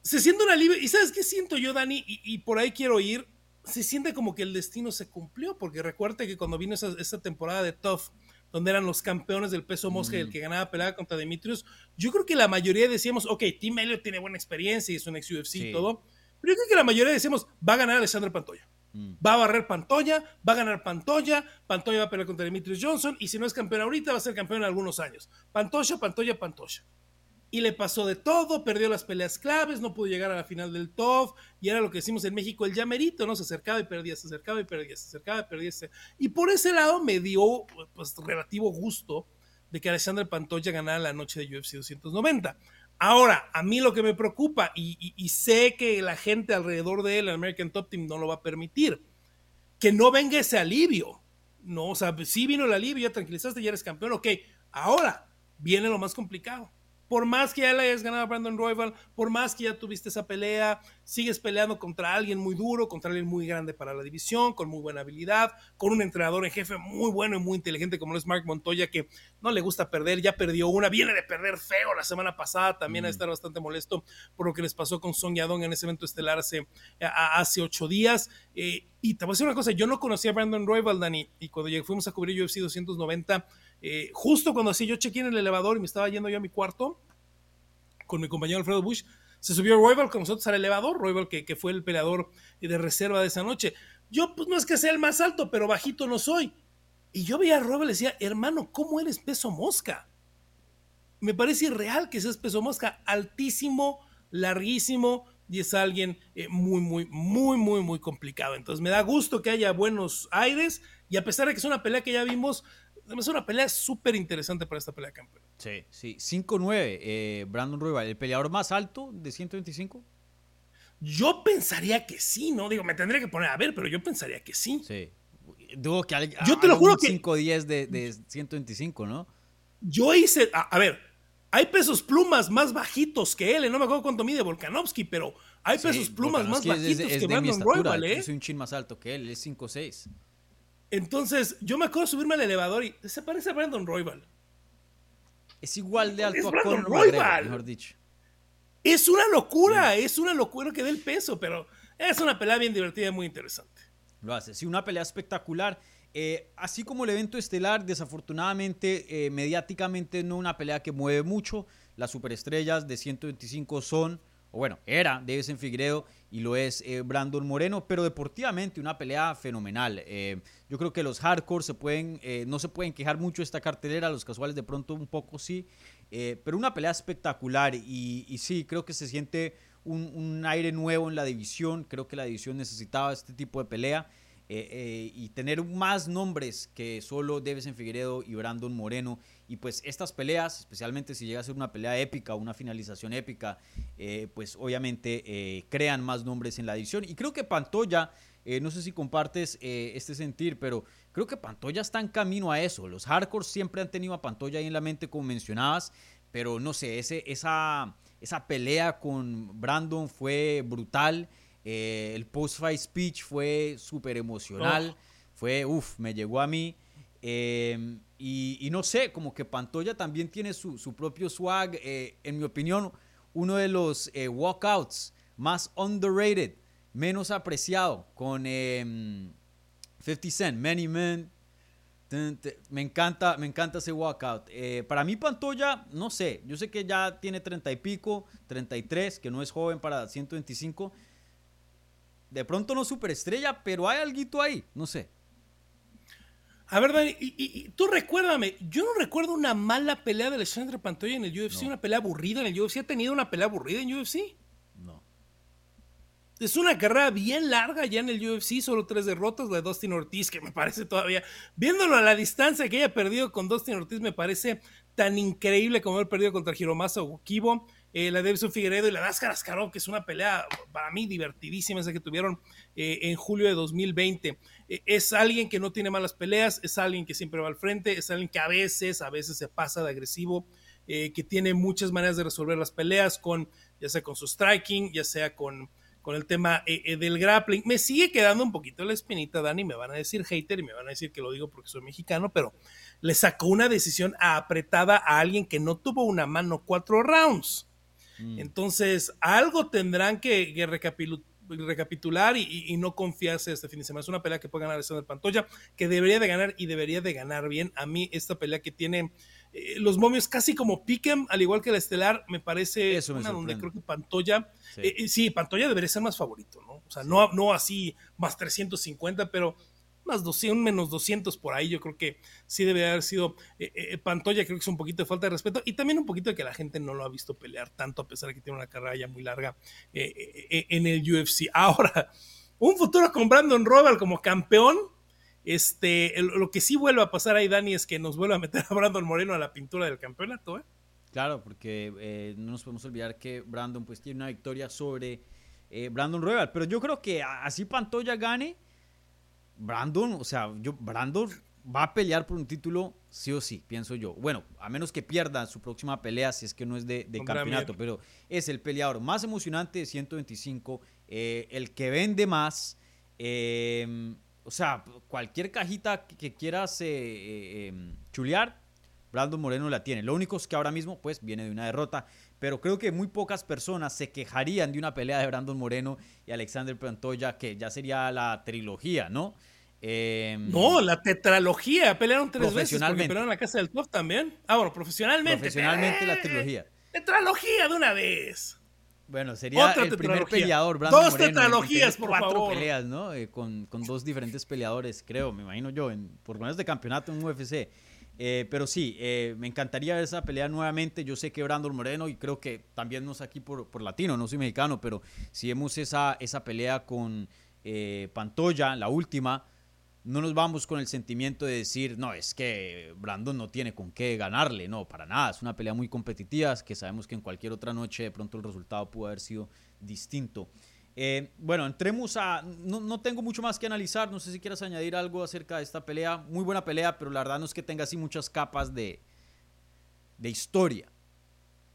se siente un alivio. ¿Y sabes qué siento yo, Dani? Y, por ahí quiero ir. Se siente como que el destino se cumplió, porque recuerde que cuando vino esa, esa temporada de Tough, donde eran los campeones del peso mosca y el mm. que ganaba pelea contra Demetrius, yo creo que la mayoría decíamos, ok, Tim Elliott tiene buena experiencia y es un ex UFC y todo, pero yo creo que la mayoría decíamos, va a ganar Alexander Pantoya. Va a barrer Pantoya, va a ganar Pantoya, Pantoya va a pelear contra Demetrius Johnson y si no es campeón ahorita va a ser campeón en algunos años. Pantoya, Pantoya, Pantoya y le pasó de todo, perdió las peleas claves, no pudo llegar a la final del TOF, y era lo que decimos en México, el llamerito, ¿no? Se acercaba y perdía, se acercaba y perdía, se acercaba y perdía. Y por ese lado me dio, pues, relativo gusto de que Alexander Pantoya ganara la noche de UFC 290. Ahora, a mí lo que me preocupa, y, y sé que la gente alrededor de él, el American Top Team, no lo va a permitir, que no venga ese alivio, ¿no? O sea, sí vino el alivio, ya tranquilizaste, ya eres campeón, ok, ahora viene lo más complicado por más que ya le hayas ganado a Brandon Royal, por más que ya tuviste esa pelea, sigues peleando contra alguien muy duro, contra alguien muy grande para la división, con muy buena habilidad, con un entrenador en jefe muy bueno y muy inteligente como lo es Mark Montoya, que no le gusta perder, ya perdió una, viene de perder feo la semana pasada, también a estar bastante molesto por lo que les pasó con Song Yadong en ese evento estelar hace, hace ocho días. Eh, y te voy a decir una cosa, yo no conocía a Brandon Royal, Dani, y cuando fuimos a cubrir UFC 290, eh, justo cuando así yo chequé en el elevador y me estaba yendo yo a mi cuarto con mi compañero Alfredo Bush, se subió Royal con nosotros al elevador, Royal que, que, fue el peleador de reserva de esa noche. Yo pues no es que sea el más alto, pero bajito no soy. Y yo veía a Royal y decía, hermano, ¿cómo eres peso mosca? Me parece irreal que seas peso mosca, altísimo, larguísimo, y es alguien eh, muy, muy, muy, muy, muy complicado. Entonces me da gusto que haya buenos aires, y a pesar de que es una pelea que ya vimos, es una pelea súper interesante para esta pelea de campeón. Sí, sí. 5-9, eh, Brandon Royal, ¿el peleador más alto de 125? Yo pensaría que sí, ¿no? Digo, me tendría que poner a ver, pero yo pensaría que sí. Sí. Digo que yo te lo juro que 5-10 de, de 125, ¿no? Yo hice, a, ver, hay pesos plumas más bajitos que él, ¿eh? no me acuerdo cuánto mide Volkanovski, pero hay pesos plumas más bajitos que Brandon Royal, ¿eh? Es un chin más alto que él, es 5-6. Entonces, yo me acuerdo subirme al elevador y se parece a Brandon Royal. Es igual de alto a Conor McGregor, mejor dicho. Es una locura, es una locura que dé el peso, pero es una pelea bien divertida y muy interesante. Lo hace, sí, una pelea espectacular. Eh, así como el evento estelar, desafortunadamente, eh, mediáticamente no una pelea que mueve mucho. Las superestrellas de 125 son o bueno, era Davison Figueiredo y lo es eh, Brandon Moreno, pero deportivamente una pelea fenomenal. Eh, yo creo que los hardcore se pueden, eh, no se pueden quejar mucho esta cartelera, los casuales de pronto un poco sí, pero una pelea espectacular y, y, sí, creo que se siente un, un aire nuevo en la división, creo que la división necesitaba este tipo de pelea. Eh, eh, y tener más nombres que solo en Figueredo y Brandon Moreno. Y pues estas peleas, especialmente si llega a ser una pelea épica, una finalización épica, eh, pues obviamente crean más nombres en la edición. Y creo que Pantoya, no sé si compartes este sentir, pero creo que Pantoya está en camino a eso. Los hardcore siempre han tenido a Pantoya ahí en la mente, como mencionabas, pero no sé, ese, esa, esa pelea con Brandon fue brutal. Eh, el post-fight speech fue súper emocional. Oh. Fue, uff, me llegó a mí. Em, y, no sé, como que Pantoya también tiene su, propio swag. Eh, en mi opinión, uno de los eh, walkouts más underrated menos apreciado con 50 em, Cent, Many Men. Me encanta, me encanta ese walkout. Eh, para mí Pantoya, no sé, yo sé que ya tiene 30 y pico, 33, que no es joven para 125. De pronto no superestrella, pero hay algo ahí, no sé. A ver, Dani, y, tú recuérdame, yo no recuerdo una mala pelea de Alexandre Pantoya en el UFC, una pelea aburrida en el UFC. ¿Ha tenido una pelea aburrida en UFC? No. Es una carrera bien larga ya en el UFC, solo tres derrotas, la de Dustin Ortiz, que me parece todavía, viéndolo a la distancia que haya perdido con Dustin Ortiz, me parece tan increíble como haber perdido contra Hiromasa Kibo. Eh, la de Edson Figueredo y la Daskar Askarov, que es una pelea para mí divertidísima esa que tuvieron eh, en julio de 2020. Eh, es alguien que no tiene malas peleas, es alguien que siempre va al frente, es alguien que a veces, a veces se pasa de agresivo, que tiene muchas maneras de resolver las peleas, con, ya sea con su striking, ya sea con, con el tema del grappling. Me sigue quedando un poquito la espinita, Dani, me van a decir hater y me van a decir que lo digo porque soy mexicano, pero le sacó una decisión apretada a alguien que no tuvo una mano cuatro rounds. Mm. Entonces, algo tendrán que, recapitular y, no confiarse este fin de semana. Es una pelea que puede ganar el Pantoya, que debería de ganar y debería de ganar bien. A mí, esta pelea que tiene eh, los momios casi como Piquem, al igual que la Estelar, me parece una donde creo que Pantoya, eh, eh, sí. Pantoya debería ser más favorito, ¿no? O sea, no, no así más 350, pero más 200, menos 200 por ahí, yo creo que sí debe haber sido eh, eh, Pantoya, creo que es un poquito de falta de respeto y también un poquito de que la gente no lo ha visto pelear tanto a pesar de que tiene una carrera ya muy larga eh, en el UFC. [LAUGHS] Ahora, un futuro con Brandon Royal como campeón, este, lo que sí vuelve a pasar ahí, Dani, es que nos vuelve a meter a Brandon Moreno a la pintura del campeonato, Claro, porque no nos podemos olvidar que Brandon pues tiene una victoria sobre Brandon Royal, pero yo creo que así Pantoya gane, Brandon, o sea, yo, Brandon va a pelear por un título sí o sí, pienso yo. Bueno, a menos que pierda su próxima pelea, si es que no es de, campeonato, pero es el peleador más emocionante de 125, eh, el que vende más. Eh, o sea, cualquier cajita que quieras eh, em, chulear, Brandon Moreno la tiene. Lo único es que ahora mismo, pues, viene de una derrota. Pero creo que muy pocas personas se quejarían de una pelea de Brandon Moreno y Alexander Pantoya, que ya sería la trilogía, ¿no? Em, no, la tetralogía. Pelearon tres veces porque pelearon en la casa del también. Ah, bueno, profesionalmente. Profesionalmente la trilogía. Tetralogía de una vez. Bueno, sería el primer peleador, Brandon Dos tetralogías, por cuatro peleas, ¿no? Eh, con, con, dos diferentes peleadores, creo, me imagino yo, en, por lo menos de campeonato en UFC. Eh, pero sí, eh, me encantaría ver esa pelea nuevamente. Yo sé que Brandon Moreno, y creo que también no es aquí por, por latino, no soy mexicano, pero si vemos esa, esa pelea con Pantoya, la última, no nos vamos con el sentimiento de decir, no, es que Brandon no tiene con qué ganarle, no, para nada, es una pelea muy competitiva, que sabemos que en cualquier otra noche de pronto el resultado pudo haber sido distinto. Eh, bueno, entremos a, no, tengo mucho más que analizar, no sé si quieras añadir algo acerca de esta pelea, muy buena pelea, pero la verdad no es que tenga así muchas capas de, de historia.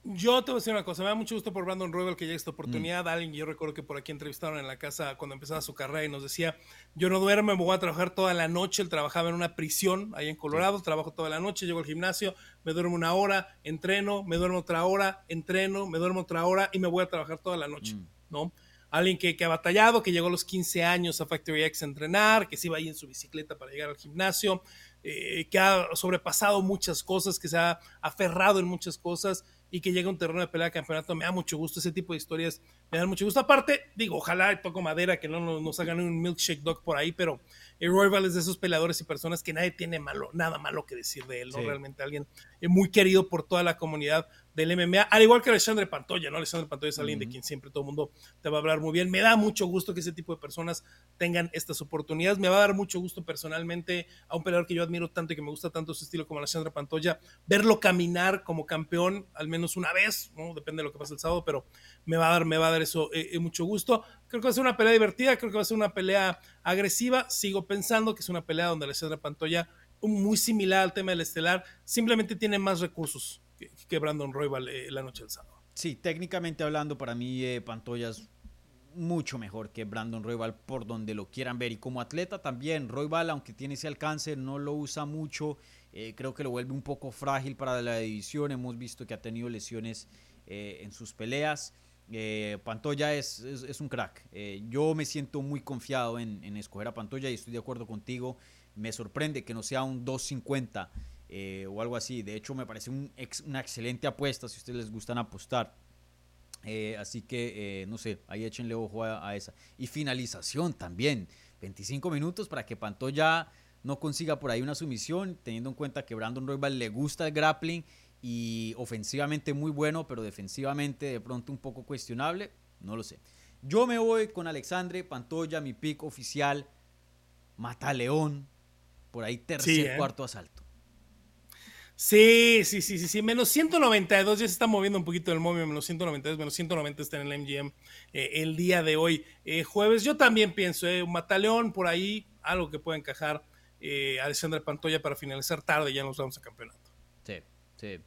Yo te voy a decir una cosa, me da mucho gusto por Brandon Royal que llega esta oportunidad. Mm. Alguien, yo recuerdo que por aquí entrevistaron en la casa cuando empezaba su carrera y nos decía, yo no duermo, me voy a trabajar toda la noche. Él trabajaba en una prisión ahí en Colorado, trabajo toda la noche, llego al gimnasio, me duermo una hora, entreno, me duermo otra hora, entreno, me duermo otra hora y me voy a trabajar toda la noche, mm. ¿no? Alguien que, que, ha batallado, que llegó a los 15 años a Factory X a entrenar, que se iba ahí en su bicicleta para llegar al gimnasio, eh, que ha sobrepasado muchas cosas, que se ha aferrado en muchas cosas y que llegue a un terreno de pelea de campeonato, me da mucho gusto. Ese tipo de historias me dan mucho gusto. Aparte, digo, ojalá toco madera que no nos, hagan un milkshake dog por ahí, pero el Royal es de esos peleadores y personas que nadie tiene malo, nada malo que decir de él, ¿no? Realmente alguien muy querido por toda la comunidad del MMA, al igual que Alexandre Pantoya, ¿no? Alexandre Pantoya es alguien de quien siempre todo el mundo te va a hablar muy bien. Me da mucho gusto que ese tipo de personas tengan estas oportunidades. Me va a dar mucho gusto personalmente a un peleador que yo admiro tanto y que me gusta tanto su estilo como Alexandre Pantoya, verlo caminar como campeón al menos una vez, ¿no? Depende de lo que pase el sábado, pero me va a dar, me va a dar eso eh, eh, mucho gusto. Creo que va a ser una pelea divertida, creo que va a ser una pelea agresiva. Sigo pensando que es una pelea donde Alexandre Pantoya, muy similar al tema del estelar, simplemente tiene más recursos que, Brandon Royal eh, la noche del sábado. Sí, técnicamente hablando, para mí eh, Pantoya es mucho mejor que Brandon Royal por donde lo quieran ver. Y como atleta también, Royal, aunque tiene ese alcance, no lo usa mucho. Eh, creo que lo vuelve un poco frágil para la división. Hemos visto que ha tenido lesiones en sus peleas. Eh, Pantoya es, es, un crack. Eh, yo me siento muy confiado en, en, escoger a Pantoya y estoy de acuerdo contigo. Me sorprende que no sea un 250 eh, o algo así. De hecho, me parece un una excelente apuesta si ustedes les gustan apostar. así que, no sé, ahí échenle ojo a, esa. Y finalización también. 25 minutos para que Pantoya no consiga por ahí una sumisión, teniendo en cuenta que Brandon Roybal le gusta el grappling y ofensivamente muy bueno, pero defensivamente de pronto un poco cuestionable, no lo sé. Yo me voy con Alexandre Pantoya, mi pick oficial, Mataleón, por ahí tercer, ¿eh? cuarto asalto. Sí, sí, sí, sí, sí, menos 192, ya se está moviendo un poquito el momio, menos 192, menos 190 está en el MGM eh, el día de hoy, eh, jueves. Yo también pienso, un Mataleón por ahí, algo que pueda encajar Alexandre Pantoya para finalizar tarde, ya nos vamos a campeonato. Sí, sí.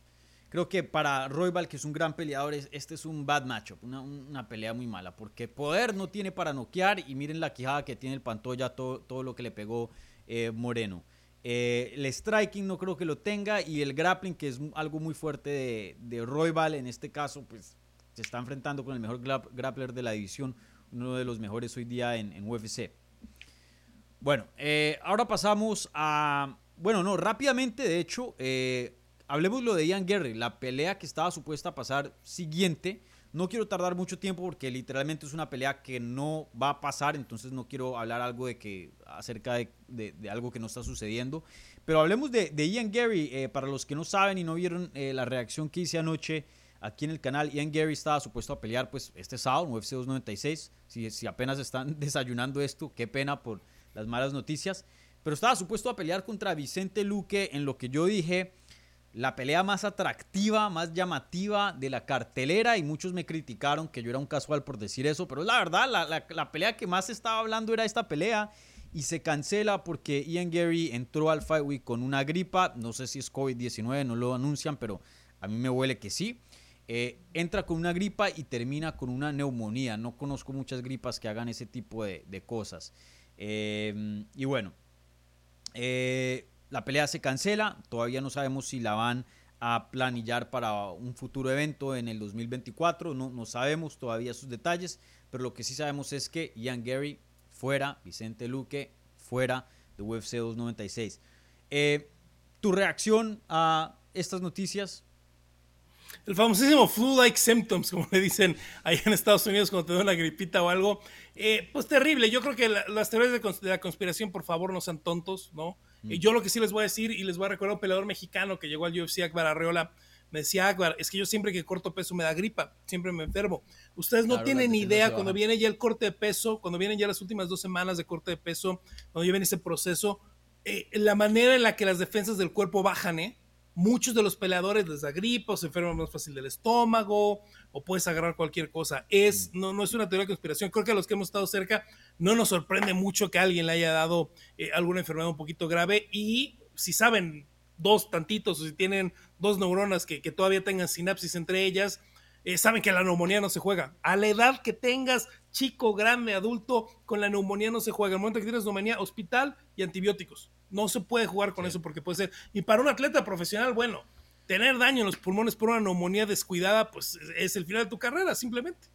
Creo que para Roybal, que es un gran peleador, este es un bad matchup, una, pelea muy mala, porque poder no tiene para noquear y miren la quijada que tiene el Pantoya, todo, todo lo que le pegó eh, Moreno. Eh, el striking no creo que lo tenga y el grappling, que es algo muy fuerte de, de Roybal, en este caso, pues se está enfrentando con el mejor grappler de la división, uno de los mejores hoy día en, UFC. Bueno, eh, ahora pasamos a... Bueno, no, rápidamente, de hecho, hablemos lo de Ian Gary, la pelea que estaba supuesta a pasar siguiente. No quiero tardar mucho tiempo porque literalmente es una pelea que no va a pasar, entonces no quiero hablar algo de que acerca de, algo que no está sucediendo. Pero hablemos de, Ian Gary, eh, para los que no saben y no vieron eh, la reacción que hice anoche aquí en el canal, Ian Gary estaba supuesto a pelear pues este sábado UFC 296. Si, si apenas están [LAUGHS] desayunando esto, qué pena por las malas noticias. Pero estaba supuesto a pelear contra Vicente Luque en lo que yo dije la pelea más atractiva, más llamativa de la cartelera y muchos me criticaron que yo era un casual por decir eso, pero la verdad, la, pelea que más estaba hablando era esta pelea y se cancela porque Ian Gary entró al Fight Week con una gripa, no sé si es COVID-19, no lo anuncian, pero a mí me huele que sí. Eh, entra con una gripa y termina con una neumonía. No conozco muchas gripas que hagan ese tipo de, cosas. Eh, y bueno, eh, la pelea se cancela, todavía no sabemos si la van a planillar para un futuro evento en el 2024, no, no sabemos todavía sus detalles, pero lo que sí sabemos es que Ian Gary fuera, Vicente Luque fuera de UFC 296. Eh, ¿Tu reacción a estas noticias? El famosísimo flu-like symptoms, como le dicen ahí en Estados Unidos cuando te da una gripita o algo. Eh, pues terrible. Yo creo que las teorías de, la conspiración, por favor, no sean tontos, ¿no? Y yo lo que sí les voy a decir, y les voy a recordar a un peleador mexicano que llegó al UFC, Akbar Arreola, me decía Akbar, es que yo siempre que corto peso me da gripa, siempre me enfermo. Ustedes no tienen idea cuando viene ya el corte de peso, cuando vienen ya las últimas dos semanas de corte de peso, cuando ya viene ese proceso, eh, la manera en la que las defensas del cuerpo bajan, ¿eh? Muchos de los peleadores les da gripa, o se enferman más fácil del estómago, o puedes agarrar cualquier cosa. Es, no, no es una teoría de conspiración. Creo que a los que hemos estado cerca no nos sorprende mucho que alguien le haya dado eh, alguna enfermedad un poquito grave. Y si saben dos tantitos, o si tienen dos neuronas que, todavía tengan sinapsis entre ellas, eh, saben que la neumonía no se juega. A la edad que tengas, chico, grande, adulto, con la neumonía no se juega. En el momento que tienes neumonía, hospital y antibióticos. No se puede jugar con eso porque puede ser. Y para un atleta profesional, bueno, tener daño en los pulmones por una neumonía descuidada, pues es el final de tu carrera, simplemente.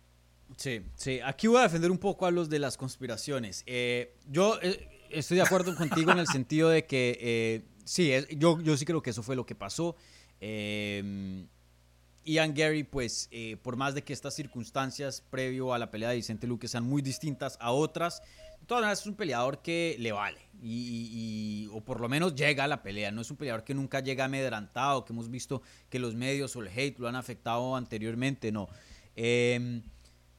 Sí, sí. Aquí voy a defender un poco a los de las conspiraciones. Eh, yo eh, estoy de acuerdo [LAUGHS] contigo en el sentido de que eh, sí, yo, yo sí creo que eso fue lo que pasó. Ian Gary, pues, por más de que estas circunstancias previo a la pelea de Vicente Luque sean muy distintas a otras, de es un peleador que le vale. Y, o por lo menos llega a la pelea. No es un peleador que nunca llega amedrantado, que hemos visto que los medios o el hate lo han afectado anteriormente, no. Em,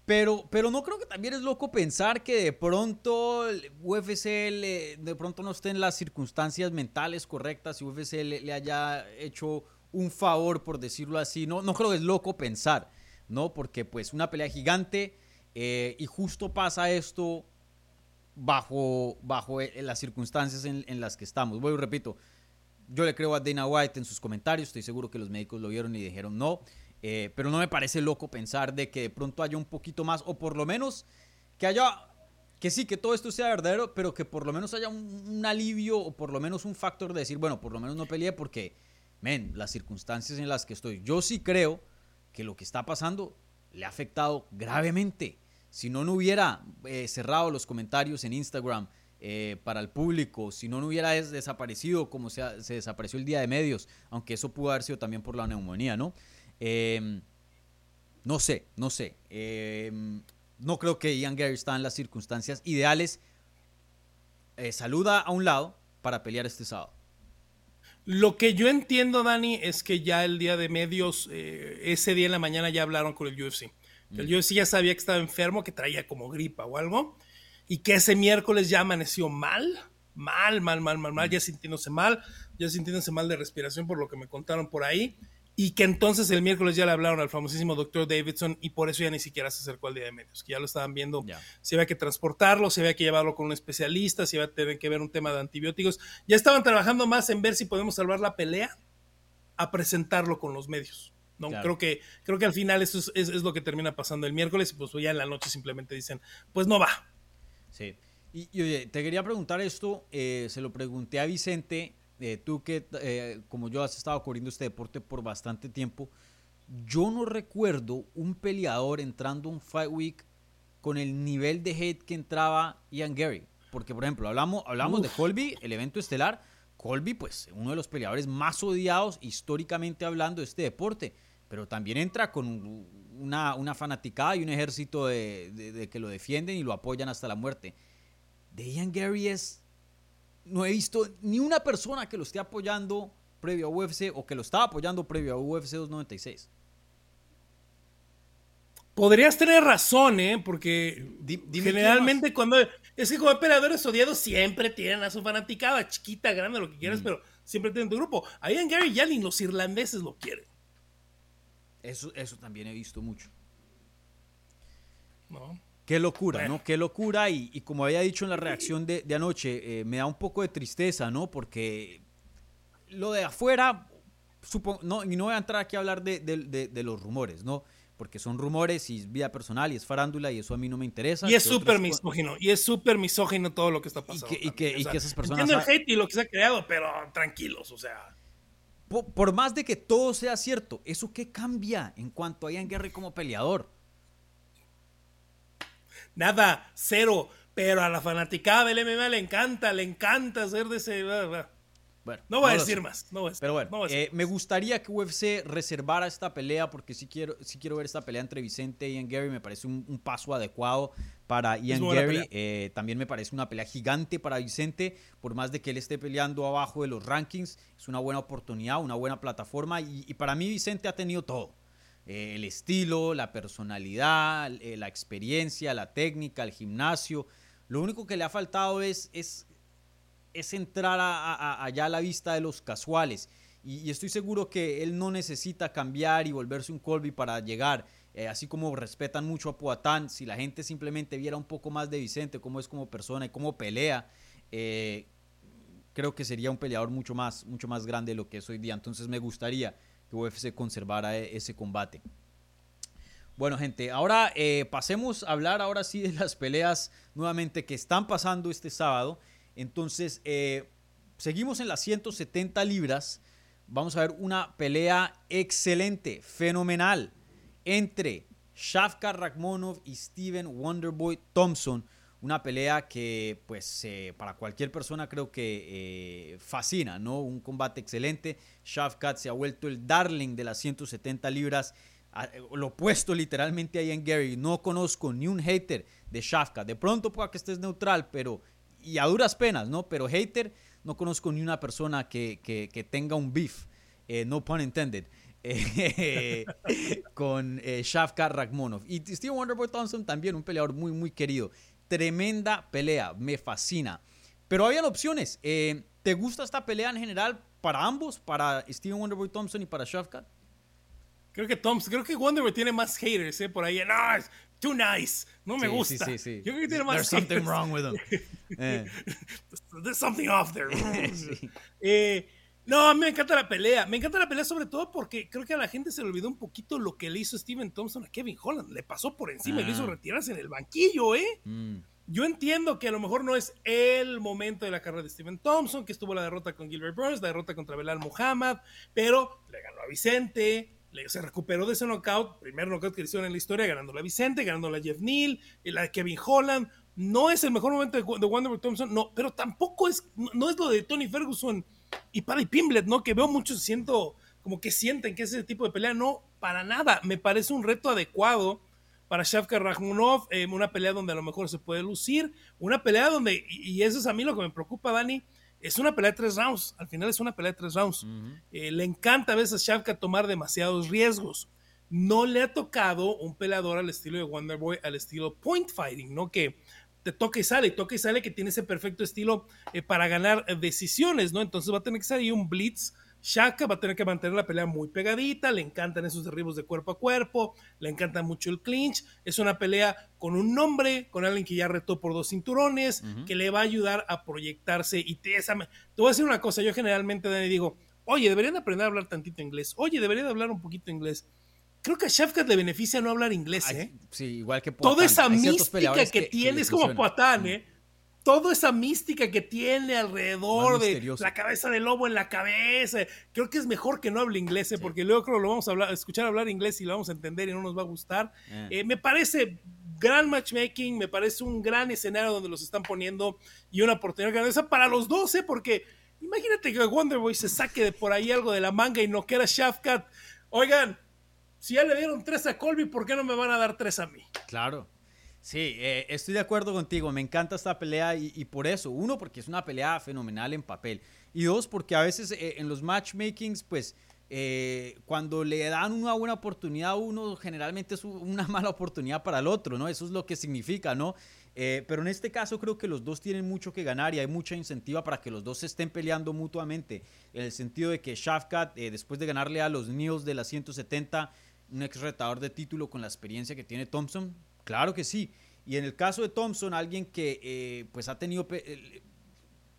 pero, pero no creo que también es loco pensar que de pronto UFC de pronto no esté en las circunstancias mentales correctas y UFC le, haya hecho un favor, por decirlo así. No, no creo que es loco pensar, ¿no? Porque pues una pelea gigante eh, y justo pasa esto bajo, bajo eh, las circunstancias en, las que estamos. Vuelvo y repito, yo le creo a Dana White en sus comentarios, estoy seguro que los médicos lo vieron y dijeron no, eh, pero no me parece loco pensar de que de pronto haya un poquito más, o por lo menos que haya, que sí, que todo esto sea verdadero, pero que por lo menos haya un, alivio o por lo menos un factor de decir, bueno, por lo menos no peleé porque, men, las circunstancias en las que estoy, yo sí creo que lo que está pasando le ha afectado gravemente. Si no, no hubiera eh, cerrado los comentarios en Instagram eh, para el público, si no, no hubiera desaparecido como se, desapareció el día de medios, aunque eso pudo haber sido también por la neumonía, ¿no? Em, no sé, no sé. Em, no creo que Ian Gary está en las circunstancias ideales. Eh, saluda a un lado para pelear este sábado. Lo que yo entiendo, Dani, es que ya el día de medios, ese día en la mañana ya hablaron con el UFC. El UFC ya sabía que estaba enfermo, que traía como gripa o algo, y que ese miércoles ya amaneció mal, mal, mal, mal, mal, mal, ya sintiéndose mal, ya sintiéndose mal de respiración por lo que me contaron por ahí, y que entonces el miércoles ya le hablaron al famosísimo doctor Davidson y por eso ya ni siquiera se acercó al día de medios, que ya lo estaban viendo, si había que transportarlo, si había que llevarlo con un especialista, si había que ver un tema de antibióticos, ya estaban trabajando más en ver si podemos salvar la pelea a presentarlo con los medios. No, creo que, creo que al final eso es, lo que termina pasando el miércoles y pues ya en la noche simplemente dicen, pues no va. Sí. Y, oye, te quería preguntar esto, eh, se lo pregunté a Vicente, eh, tú que eh, como yo has estado cubriendo este deporte por bastante tiempo, yo no recuerdo un peleador entrando a un Fight Week con el nivel de hate que entraba Ian Gary. Porque, por ejemplo, hablamos, hablamos de Colby, el evento estelar. Colby, pues, uno de los peleadores más odiados históricamente hablando de este deporte pero también entra con una, una fanaticada y un ejército de, que lo defienden y lo apoyan hasta la muerte. De Ian Gary es... No he visto ni una persona que lo esté apoyando previo a UFC o que lo estaba apoyando previo a UFC 296. Podrías tener razón, ¿eh? Porque generalmente cuando... Es que como peleadores odiados siempre tienen a su fanaticada, chiquita, grande, lo que quieras, mm. pero siempre tienen tu grupo. A Ian Gary ya ni los irlandeses lo quieren. Eso, eso también he visto mucho. Qué locura, ¿no? Qué locura. Y, como había dicho en la reacción de, anoche, eh, me da un poco de tristeza, ¿no? Porque lo de afuera, supongo, no, y no voy a entrar aquí a hablar de, los rumores, ¿no? Porque son rumores y es vida personal y es farándula y eso a mí no me interesa. Y es súper misógino, y es súper misógino todo lo que está pasando. Y que, y que, esas personas... Entiendo el hate y lo que se ha creado, pero tranquilos, o sea por, más de que todo sea cierto, ¿eso qué cambia en cuanto a Ian Gary como peleador? Nada, cero. Pero a la fanaticada del MMA le encanta, le encanta hacer de ese. Bueno, no voy a decir más. pero bueno, eh, me gustaría que UFC reservara esta pelea porque si quiero, quiero ver esta pelea entre Vicente y Ian Gary. Me parece un, paso adecuado para Ian Gary. Eh, también me parece una pelea gigante para Vicente. Por más de que él esté peleando abajo de los rankings, es una buena oportunidad, una buena plataforma. Y, para mí Vicente ha tenido todo. Eh, el estilo, la personalidad, la experiencia, la técnica, el gimnasio. Lo único que le ha faltado es, es es entrar allá a la vista de los casuales. Y, estoy seguro que él no necesita cambiar y volverse un Colby para llegar. Eh, así como respetan mucho a Poatán, si la gente simplemente viera un poco más de Vicente, cómo es como persona y cómo pelea, eh, creo que sería un peleador mucho más, mucho más grande de lo que es hoy día. Entonces me gustaría que UFC conservara e, ese combate. Bueno, gente, ahora eh, pasemos a hablar ahora sí de las peleas nuevamente que están pasando este sábado. Entonces, eh, seguimos en las 170 libras. Vamos a ver una pelea excelente, fenomenal, entre Shafkar Rakhmonov y Steven Wonderboy Thompson. Una pelea que, pues, eh, para cualquier persona creo que eh, fascina, ¿no? Un combate excelente. Shafkat se ha vuelto el darling de las 170 libras. Lo opuesto literalmente a Ian Gary. No conozco ni un hater de Shafkat. De pronto pueda que estés neutral, pero y a duras penas, ¿no? Pero hater, no conozco ni una persona que, que, tenga un beef, eh, no pun intended, [LAUGHS] con eh, Shafka Rakhmonov. Y Steve Wonderboy Thompson también, un peleador muy, muy querido. Tremenda pelea, me fascina. Pero habían opciones. Eh, ¿Te gusta esta pelea en general para ambos, para Steven Wonderboy Thompson y para Shafkat? Creo que Thompson, creo que Wonderboy tiene más haters ¿eh? por ahí. No, too nice. No me gusta. Sí, sí, Yo creo que tiene más There's something wrong with him. [LAUGHS] Eh. There's something off there. [LAUGHS] eh, no, me encanta la pelea. Me encanta la pelea sobre todo porque creo que a la gente se le olvidó un poquito lo que le hizo Steven Thompson a Kevin Holland. Le pasó por encima y le hizo ah. retirarse en el banquillo, ¿eh? Mm. Yo entiendo que a lo mejor no es el momento de la carrera de Steven Thompson, que estuvo la derrota con Gilbert Burns, la derrota contra Belal Muhammad, pero le ganó a Vicente, se recuperó de ese knockout, primer knockout que hicieron en la historia, ganando la Vicente, ganando la Jeff Neal, la de Kevin Holland. No es el mejor momento de, de Wonderboy Thompson, no, pero tampoco es, no es lo de Tony Ferguson y Paddy Pimblet, ¿no? Que veo muchos siento como que sienten que ese tipo de pelea, no, para nada. Me parece un reto adecuado para Shafka Rakhmonov, eh, una pelea donde a lo mejor se puede lucir, una pelea donde, y, eso es a mí lo que me preocupa, Dani, es una pelea de tres rounds, al final es una pelea de tres rounds. Eh, le encanta a veces a Shafka tomar demasiados riesgos. No le ha tocado un peleador al estilo de Wonderboy, al estilo point fighting, ¿no? Que toca y sale, toca y sale, que tiene ese perfecto estilo eh, para ganar decisiones, ¿no? Entonces va a tener que salir un blitz Shaka va a tener que mantener la pelea muy pegadita, le encantan esos derribos de cuerpo a cuerpo, le encanta mucho el clinch, es una pelea con un nombre, con alguien que ya retó por dos cinturones, que le va a ayudar a proyectarse y te, te voy a decir una cosa, yo generalmente digo, oye, deberían aprender a hablar tantito inglés, oye, deberían hablar un poquito inglés. Creo que a Shafkat le beneficia no hablar inglés, ¿eh? sí, igual que Toda esa mística que, tiene, es como Poatán, ¿eh? toda esa mística que tiene alrededor de la cabeza del lobo en la cabeza. Creo que es mejor que no hable inglés, ¿eh? porque luego creo que lo vamos a hablar, escuchar hablar inglés y lo vamos a entender y no nos va a gustar. Eh. Eh, me parece gran matchmaking, me parece un gran escenario donde los están poniendo y una oportunidad grandiosa para los 12, porque imagínate que Wonderboy se saque de por ahí algo de la manga y no quiera Shafkat. Oigan, si ya le dieron tres a Colby, ¿por qué no me van a dar tres a mí? Claro. Sí, eh, estoy de acuerdo contigo. Me encanta esta pelea y, por eso, uno, porque es una pelea fenomenal en papel. Y dos, porque a veces eh, en los matchmakings, pues, eh, cuando le dan una buena oportunidad a uno, generalmente es una [LAUGHS] mala oportunidad para el otro, ¿no? Eso es lo que significa, ¿no? pero en este caso creo que los dos tienen mucho que ganar y hay mucha incentiva para que los dos se estén peleando mutuamente. En el sentido de que Shafkat, después de ganarle a los Neos de la 170, un ex retador de título con la experiencia que tiene Thompson, Claro que sí. Y en el caso de Thompson, alguien que eh, pues ha tenido,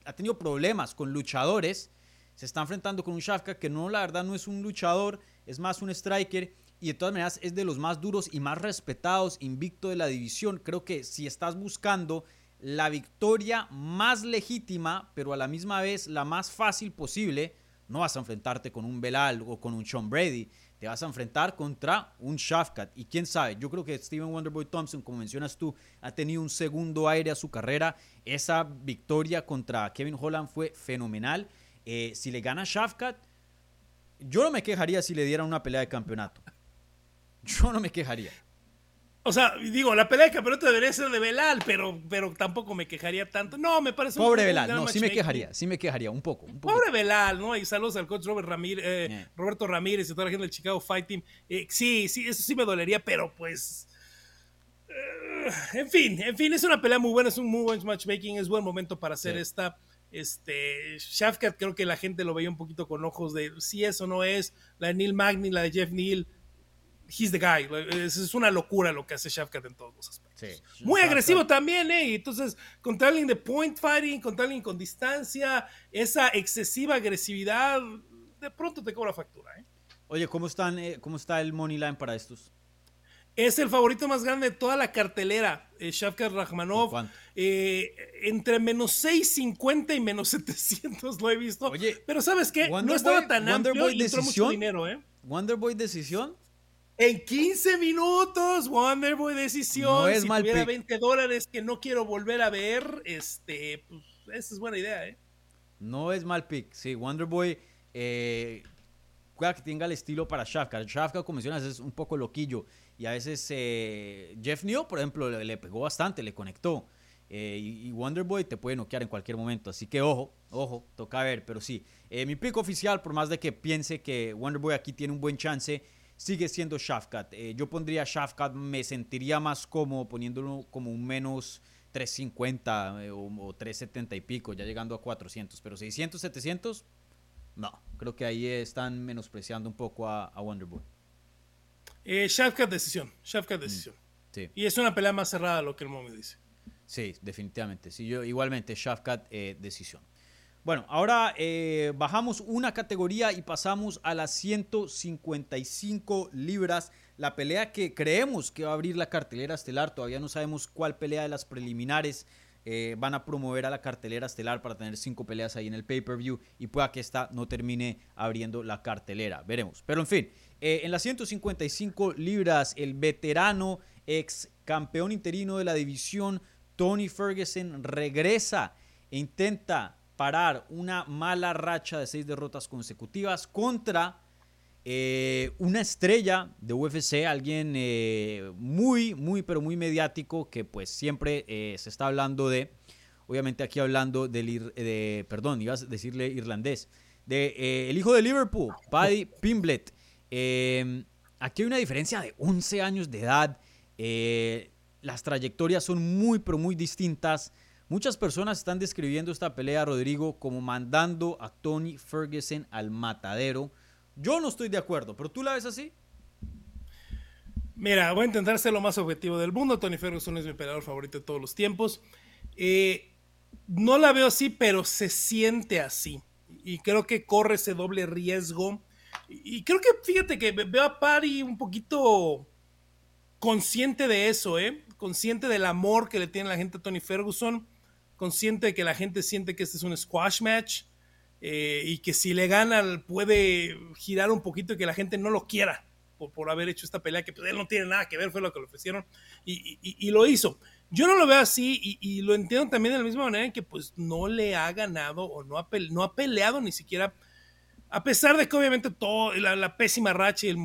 ha tenido problemas con luchadores, se está enfrentando con un Shafka que no, la verdad, no es un luchador, es más un striker y de todas maneras es de los más duros y más respetados, invicto de la división. Creo que si estás buscando la victoria más legítima, pero a la misma vez la más fácil posible, no vas a enfrentarte con un Belal o con un Sean Brady te vas a enfrentar contra un Shafkat. Y quién sabe, yo creo que Steven Wonderboy Thompson, como mencionas tú, ha tenido un segundo aire a su carrera. Esa victoria contra Kevin Holland fue fenomenal. Eh, si le gana Shafkat, yo no me quejaría si le dieran una pelea de campeonato. Yo no me quejaría. O sea, digo, la pelea de campeonato debería ser de Belal, pero, pero tampoco me quejaría tanto. No, me parece Pobre Belal, no, sí me quejaría, sí me quejaría, un poco. Pobre Belal, ¿no? Y saludos al coach Robert Ramírez, eh, Roberto Ramírez y toda la gente del Chicago Fight Team. Eh, sí, sí, eso sí me dolería, pero pues. Eh, en fin, en fin, es una pelea muy buena, es un muy buen matchmaking, es buen momento para hacer esta. Este, Shafkat creo que la gente lo veía un poquito con ojos de si eso no es, la de Neil Magny, la de Jeff Neal he's the guy. Es, una locura lo que hace Shafkat en todos los aspectos. Muy agresivo también, ¿eh? Entonces, contra alguien de point fighting, contra alguien con distancia, esa excesiva agresividad, de pronto te cobra factura, ¿eh? Oye, ¿cómo, están, eh, ¿cómo está el money line para estos? Es el favorito más grande de toda la cartelera, eh, Shafkat Rahmanov. Eh, entre menos 650 y menos 700 lo he visto. Oye, pero ¿sabes qué? no estaba tan amplio y entró mucho dinero, ¿eh? Wonderboy decisión. En 15 minutos, Wonderboy decisión. No es si mal tuviera 20 dólares que no quiero volver a ver, este, pues esa es buena idea, ¿eh? No es mal pick. Sí, Wonderboy, eh, que tenga el estilo para Shafka. Shafka, como mencionas, es un poco loquillo. Y a veces eh, Jeff Neal, por ejemplo, le, pegó bastante, le conectó. Eh, y, Wonderboy te puede noquear en cualquier momento. Así que ojo, ojo, toca ver. Pero sí, eh, mi pick oficial, por más de que piense que Wonderboy aquí tiene un buen chance, sigue siendo Shafkat. Eh, yo pondría Shafkat, me sentiría más como poniéndolo como un menos 350 eh, o, 370 y pico, ya llegando a 400. Pero 600, 700, no. Creo que ahí están menospreciando un poco a, Wonderboy. Eh, Shafkat decisión, Shafkat mm, decisión. sí. Y es una pelea más cerrada lo que el momento dice. Sí, definitivamente. Sí, yo igualmente Shafkat eh, decisión. Bueno, ahora eh, bajamos una categoría y pasamos a las 155 libras. La pelea que creemos que va a abrir la cartelera estelar. Todavía no sabemos cuál pelea de las preliminares eh, van a promover a la cartelera estelar para tener cinco peleas ahí en el pay-per-view y pueda que esta no termine abriendo la cartelera. Veremos. Pero en fin, eh, en las 155 libras, el veterano ex campeón interino de la división, Tony Ferguson, regresa e intenta parar una mala racha de seis derrotas consecutivas contra eh, una estrella de UFC, alguien eh, muy, muy, pero muy mediático que pues siempre eh, se está hablando de, obviamente aquí hablando del, de, perdón, ibas a decirle irlandés, de el hijo de Liverpool, Paddy Pimblet. aquí hay una diferencia de 11 años de edad. las trayectorias son muy, pero muy distintas. Muchas personas están describiendo esta pelea, Rodrigo, como mandando a Tony Ferguson al matadero. Yo no estoy de acuerdo, pero tú la ves así. Mira, voy a intentar ser lo más objetivo del mundo. Tony Ferguson es mi peleador favorito de todos los tiempos. Eh, no la veo así, pero se siente así. Y creo que corre ese doble riesgo. Y creo que, fíjate que veo a Pari un poquito consciente de eso, ¿eh? Consciente del amor que le tiene la gente a Tony Ferguson consciente de que la gente siente que este es un squash match eh, y que si le gana puede girar un poquito y que la gente no lo quiera por, por haber hecho esta pelea que pues, él no tiene nada que ver, fue lo que le ofrecieron y, y, lo hizo. Yo no lo veo así y, lo entiendo también de la misma manera en que pues no le ha ganado o no ha, no ha peleado ni siquiera a pesar de que obviamente todo, la, la, pésima racha y el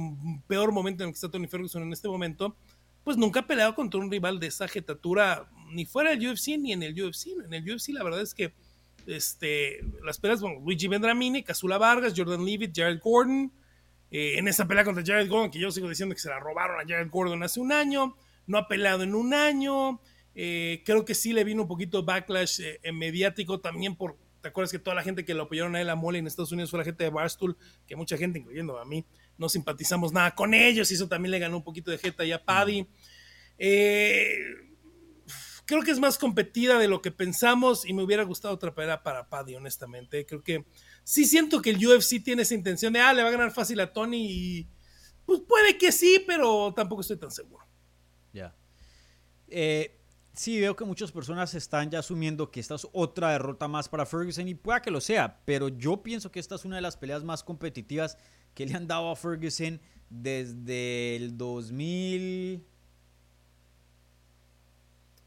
peor momento en el que está Tony Ferguson en este momento, pues nunca ha peleado contra un rival de esa jetatura ni fuera del UFC ni en el UFC. En el UFC la verdad es que este, las peleas, con Luigi Vendramini, Casula Vargas, Jordan Leavitt, Jared Gordon, eh, en esa pelea contra Jared Gordon, que yo sigo diciendo que se la robaron a Jared Gordon hace un año, no ha peleado en un año, eh, creo que sí le vino un poquito backlash eh, mediático también por, ¿te acuerdas que toda la gente que lo apoyaron a él a mole en Estados Unidos fue la gente de Barstool, que mucha gente, incluyendo a mí, no simpatizamos nada con ellos, y eso también le ganó un poquito de jeta ya a Paddy. Eh, creo que es más competida de lo que pensamos y me hubiera gustado otra pelea para Paddy, honestamente. Creo que sí siento que el UFC tiene esa intención de, ah, le va a ganar fácil a Tony y pues puede que sí, pero tampoco estoy tan seguro. Ya. Eh, sí, veo que muchas personas están ya asumiendo que esta es otra derrota más para Ferguson y pueda que lo sea, pero yo pienso que esta es una de las peleas más competitivas que le han dado a Ferguson desde el 2000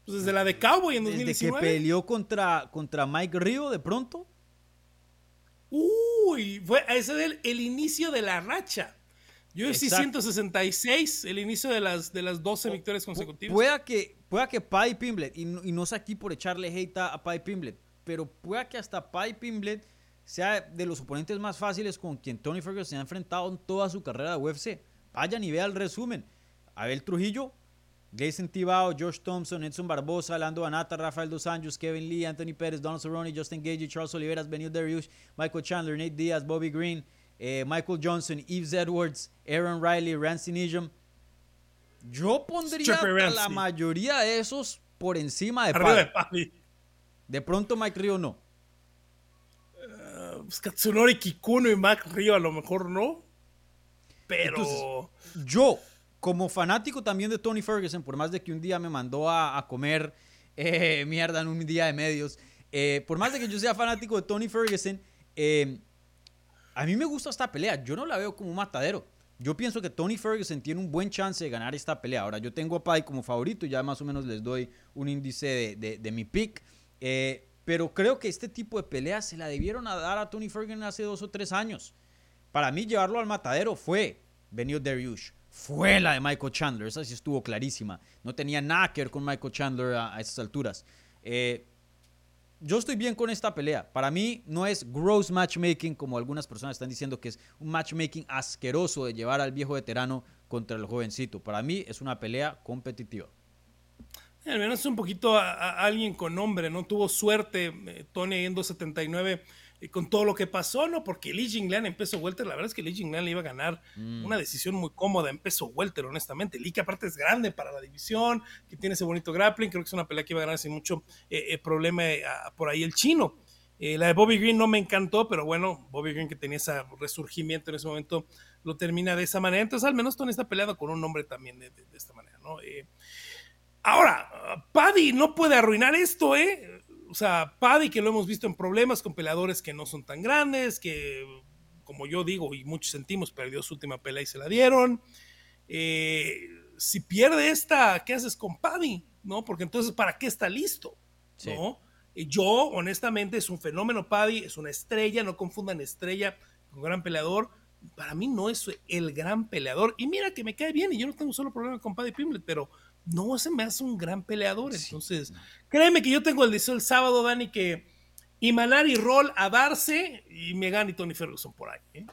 pues desde la de Cowboy en 2019. Desde que peleó contra, contra Mike Río de pronto. Uy, fue ese es el, inicio de la racha. UFC 166, el inicio de las, de las 12 victorias consecutivas. Pueda que, pueda que Pai Pimblet, y no, y no es aquí por echarle hate a Pai Pimblet, pero pueda que hasta Pai Pimblet sea de los oponentes más fáciles con quien Tony Ferguson se ha enfrentado en toda su carrera de UFC. Vayan y vea el resumen. Abel Trujillo Jason Tibao, Josh Thompson, Edson Barbosa, Lando Anata, Rafael Dos Anjos, Kevin Lee, Anthony Pérez, Donald Cerrone, Justin Gage, Charles Oliveras, Benio Darius, Michael Chandler, Nate Diaz, Bobby Green, eh, Michael Johnson, Yves Edwards, Aaron Riley, Rancy Nijam. Yo pondría a la mayoría de esos por encima de Paddy. De pronto Mike Río no. Uh, Katsunori Kikuno y Mike Río a lo mejor no. Pero. yo como fanático también de Tony Ferguson, por más de que un día me mandó a, comer eh, [LAUGHS] mierda en un día de medios, eh, por más de que yo sea fanático de Tony Ferguson, eh, a mí me gusta esta pelea. Yo no la veo como un matadero. Yo pienso que Tony Ferguson tiene un buen chance de ganar esta pelea. Ahora, yo tengo a Pai como favorito, ya más o menos les doy un índice de, mi pick. Pero creo que este tipo de peleas se la debieron a dar a Tony Ferguson hace dos o tres años. Para mí, llevarlo al matadero fue Benio Dariush fue la de Michael Chandler. Esa sí estuvo clarísima. No tenía nada que ver con Michael Chandler a, esas alturas. Eh, yo estoy bien con esta pelea. Para mí no es gross matchmaking como algunas personas están diciendo que es un matchmaking asqueroso de llevar al viejo veterano contra el jovencito. Para mí es una pelea competitiva. Al menos un poquito a, alguien con nombre, ¿no? Tuvo suerte eh, Tony en 279 con todo lo que pasó, ¿no? Porque Lee Jinglan en peso welter, la verdad es que Lee Jinglan le iba a ganar mm. una decisión muy cómoda en peso welter, honestamente. Lee que aparte es grande para la división, que tiene ese bonito grappling, creo que es una pelea que iba a ganar sin mucho eh, eh, problema eh, por ahí el chino. la de Bobby Green no me encantó, pero bueno, Bobby Green que tenía ese resurgimiento en ese momento lo termina de esa manera. Entonces al menos Tony está peleado con un nombre también de, esta manera, ¿no? Ahora, Paddy no puede arruinar esto, ¿eh? O sea, Paddy que lo hemos visto en problemas con peleadores que no son tan grandes, que como yo digo y muchos sentimos, perdió su última pelea y se la dieron. Eh, si pierde esta, ¿qué haces con Paddy? ¿No? Porque entonces, ¿para qué está listo? ¿No? Yo, honestamente, es un fenómeno Paddy, es una estrella, no confundan estrella con gran peleador. Para mí no es el gran peleador. Y mira que me cae bien y yo no tengo solo problema con Paddy Pimblet, pero no se me hace un gran peleador. Entonces, créeme que yo tengo el deseo el sábado, Dani, que Imanari Roll a darse y me gane Tony Ferguson por ahí. ¿eh?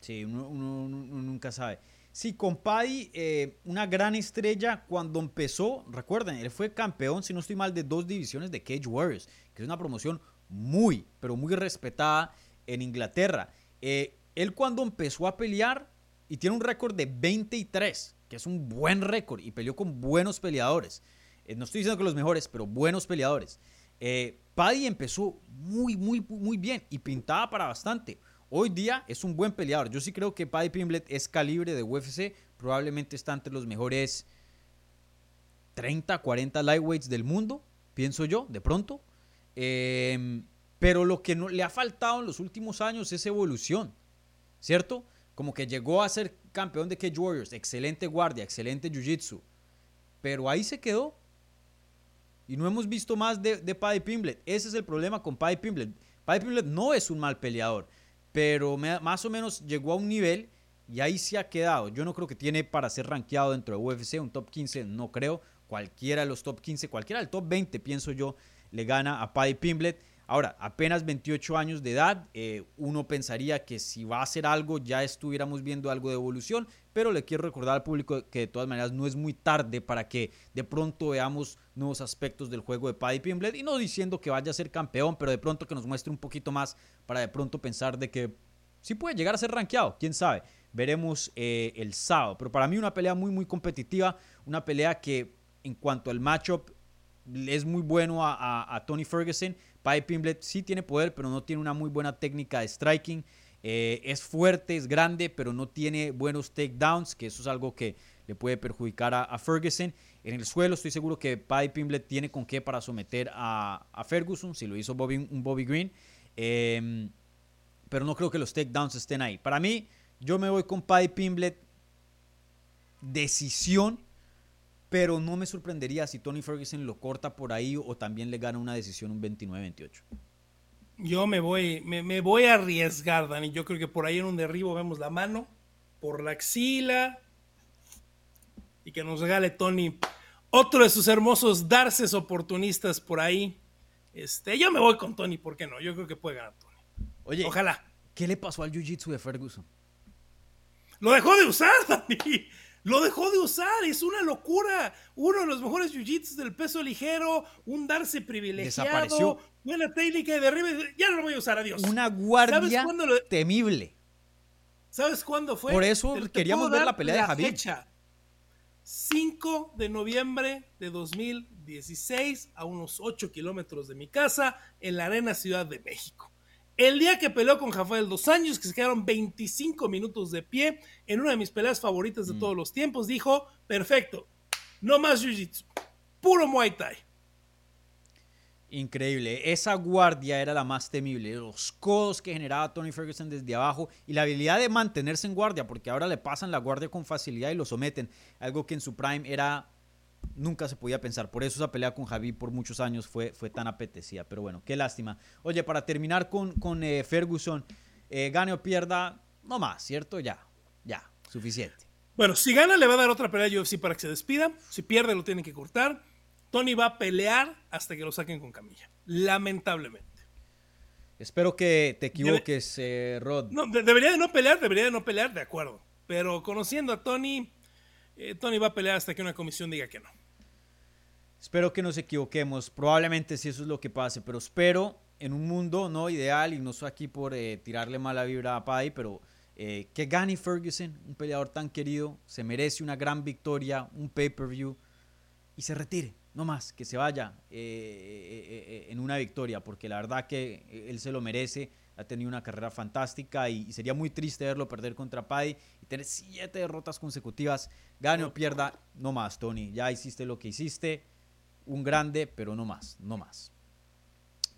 Sí, uno, nunca sabe. Sí, con Paddy, eh, una gran estrella cuando empezó, recuerden, él fue campeón, si no estoy mal, de dos divisiones de Cage Warriors, que es una promoción muy, pero muy respetada en Inglaterra. Eh, él cuando empezó a pelear y tiene un récord de 23, que es un buen récord y peleó con buenos peleadores. Eh, no estoy diciendo que los mejores, pero buenos peleadores. Eh, Paddy empezó muy, muy, muy bien y pintaba para bastante. Hoy día es un buen peleador. Yo sí creo que Paddy Pimblet es calibre de UFC. Probablemente está entre los mejores 30, 40 lightweights del mundo, pienso yo, de pronto. Em, pero lo que no, le ha faltado en los últimos años es evolución, ¿cierto? Como que llegó a ser campeón de Cage Warriors, excelente guardia, excelente jiu-jitsu, pero ahí se quedó. Y no hemos visto más de, de Paddy Pimblet. Ese es el problema con Paddy Pimblet. Paddy Pimblet no es un mal peleador, pero más o menos llegó a un nivel y ahí se ha quedado. Yo no creo que tiene para ser rankeado dentro de UFC, un top 15, no creo. Cualquiera de los top 15, cualquiera del top 20, pienso yo, le gana a Paddy Pimblet. Ahora, apenas 28 años de edad, eh, uno pensaría que si va a hacer algo ya estuviéramos viendo algo de evolución, pero le quiero recordar al público que de todas maneras no es muy tarde para que de pronto veamos nuevos aspectos del juego de Paddy Pimblet y no diciendo que vaya a ser campeón, pero de pronto que nos muestre un poquito más para de pronto pensar de que sí puede llegar a ser rankeado, quién sabe. Veremos eh, el sábado, pero para mí una pelea muy muy competitiva, una pelea que en cuanto al matchup es muy bueno a, Tony Ferguson. Paddy Pimblet sí tiene poder, pero no tiene una muy buena técnica de striking. Eh, es fuerte, es grande, pero no tiene buenos takedowns, que eso es algo que le puede perjudicar a, Ferguson. En el suelo estoy seguro que Paddy Pimblet tiene con qué para someter a, Ferguson, si lo hizo Bobby, un Bobby Green. Em, pero no creo que los takedowns estén ahí. Para mí, yo me voy con Paddy Pimblet. Decisión pero no me sorprendería si Tony Ferguson lo corta por ahí o también le gana una decisión un 29-28. Yo me voy, me, voy a arriesgar, Dani. Yo creo que por ahí en un derribo vemos la mano, por la axila, y que nos regale Tony otro de sus hermosos darces oportunistas por ahí. Este, yo me voy con Tony, ¿por qué no? Yo creo que puede ganar Tony. Oye, ojalá. ¿Qué le pasó al jiu-jitsu de Ferguson? Lo dejó de usar, [LAUGHS] Dani. Lo dejó de usar, es una locura. Uno de los mejores jiu-jitsu del peso ligero, un darse privilegiado, Desapareció. buena técnica de derribe. Ya no lo voy a usar, adiós. Una guardia temible. ¿Sabes cuándo fue? Por eso queríamos ver la pelea de Javier. Fecha. 5 de noviembre de 2016, a unos 8 kilómetros de mi casa, en la Arena Ciudad de México. El día que peleó con Rafael Dos Años, que se quedaron 25 minutos de pie en una de mis peleas favoritas de mm. todos los tiempos, dijo, perfecto, no más Jiu-Jitsu, puro Muay Thai. Increíble, esa guardia era la más temible, los codos que generaba Tony Ferguson desde abajo y la habilidad de mantenerse en guardia, porque ahora le pasan la guardia con facilidad y lo someten, algo que en su prime era nunca se podía pensar. Por eso esa pelea con Javi por muchos años fue, fue tan apetecida. Pero bueno, qué lástima. Oye, para terminar con, con eh, Ferguson, eh, gane o pierda, no más, ¿cierto? Ya, ya, suficiente. Bueno, si gana le va a dar otra pelea a UFC para que se despida. Si pierde lo tienen que cortar. Tony va a pelear hasta que lo saquen con camilla. Lamentablemente. Espero que te equivoques, eh, Rod. No, debería de no pelear, debería de no pelear, de acuerdo. Pero conociendo a Tony, Tony va a pelear hasta que una comisión diga que no. Espero que nos equivoquemos. Probablemente si eso es lo que pase, pero espero en un mundo no ideal y no soy aquí por eh, tirarle mala vibra a Paddy, pero eh, que gane Ferguson, un peleador tan querido, se merece una gran victoria, un pay-per-view y se retire, no más, que se vaya eh, en una victoria, porque la verdad que él se lo merece. Ha tenido una carrera fantástica y, sería muy triste verlo perder contra Paddy y tener siete derrotas consecutivas. Gane o pierda, no más, Tony. Ya hiciste lo que hiciste. Un grande, pero no más, no más.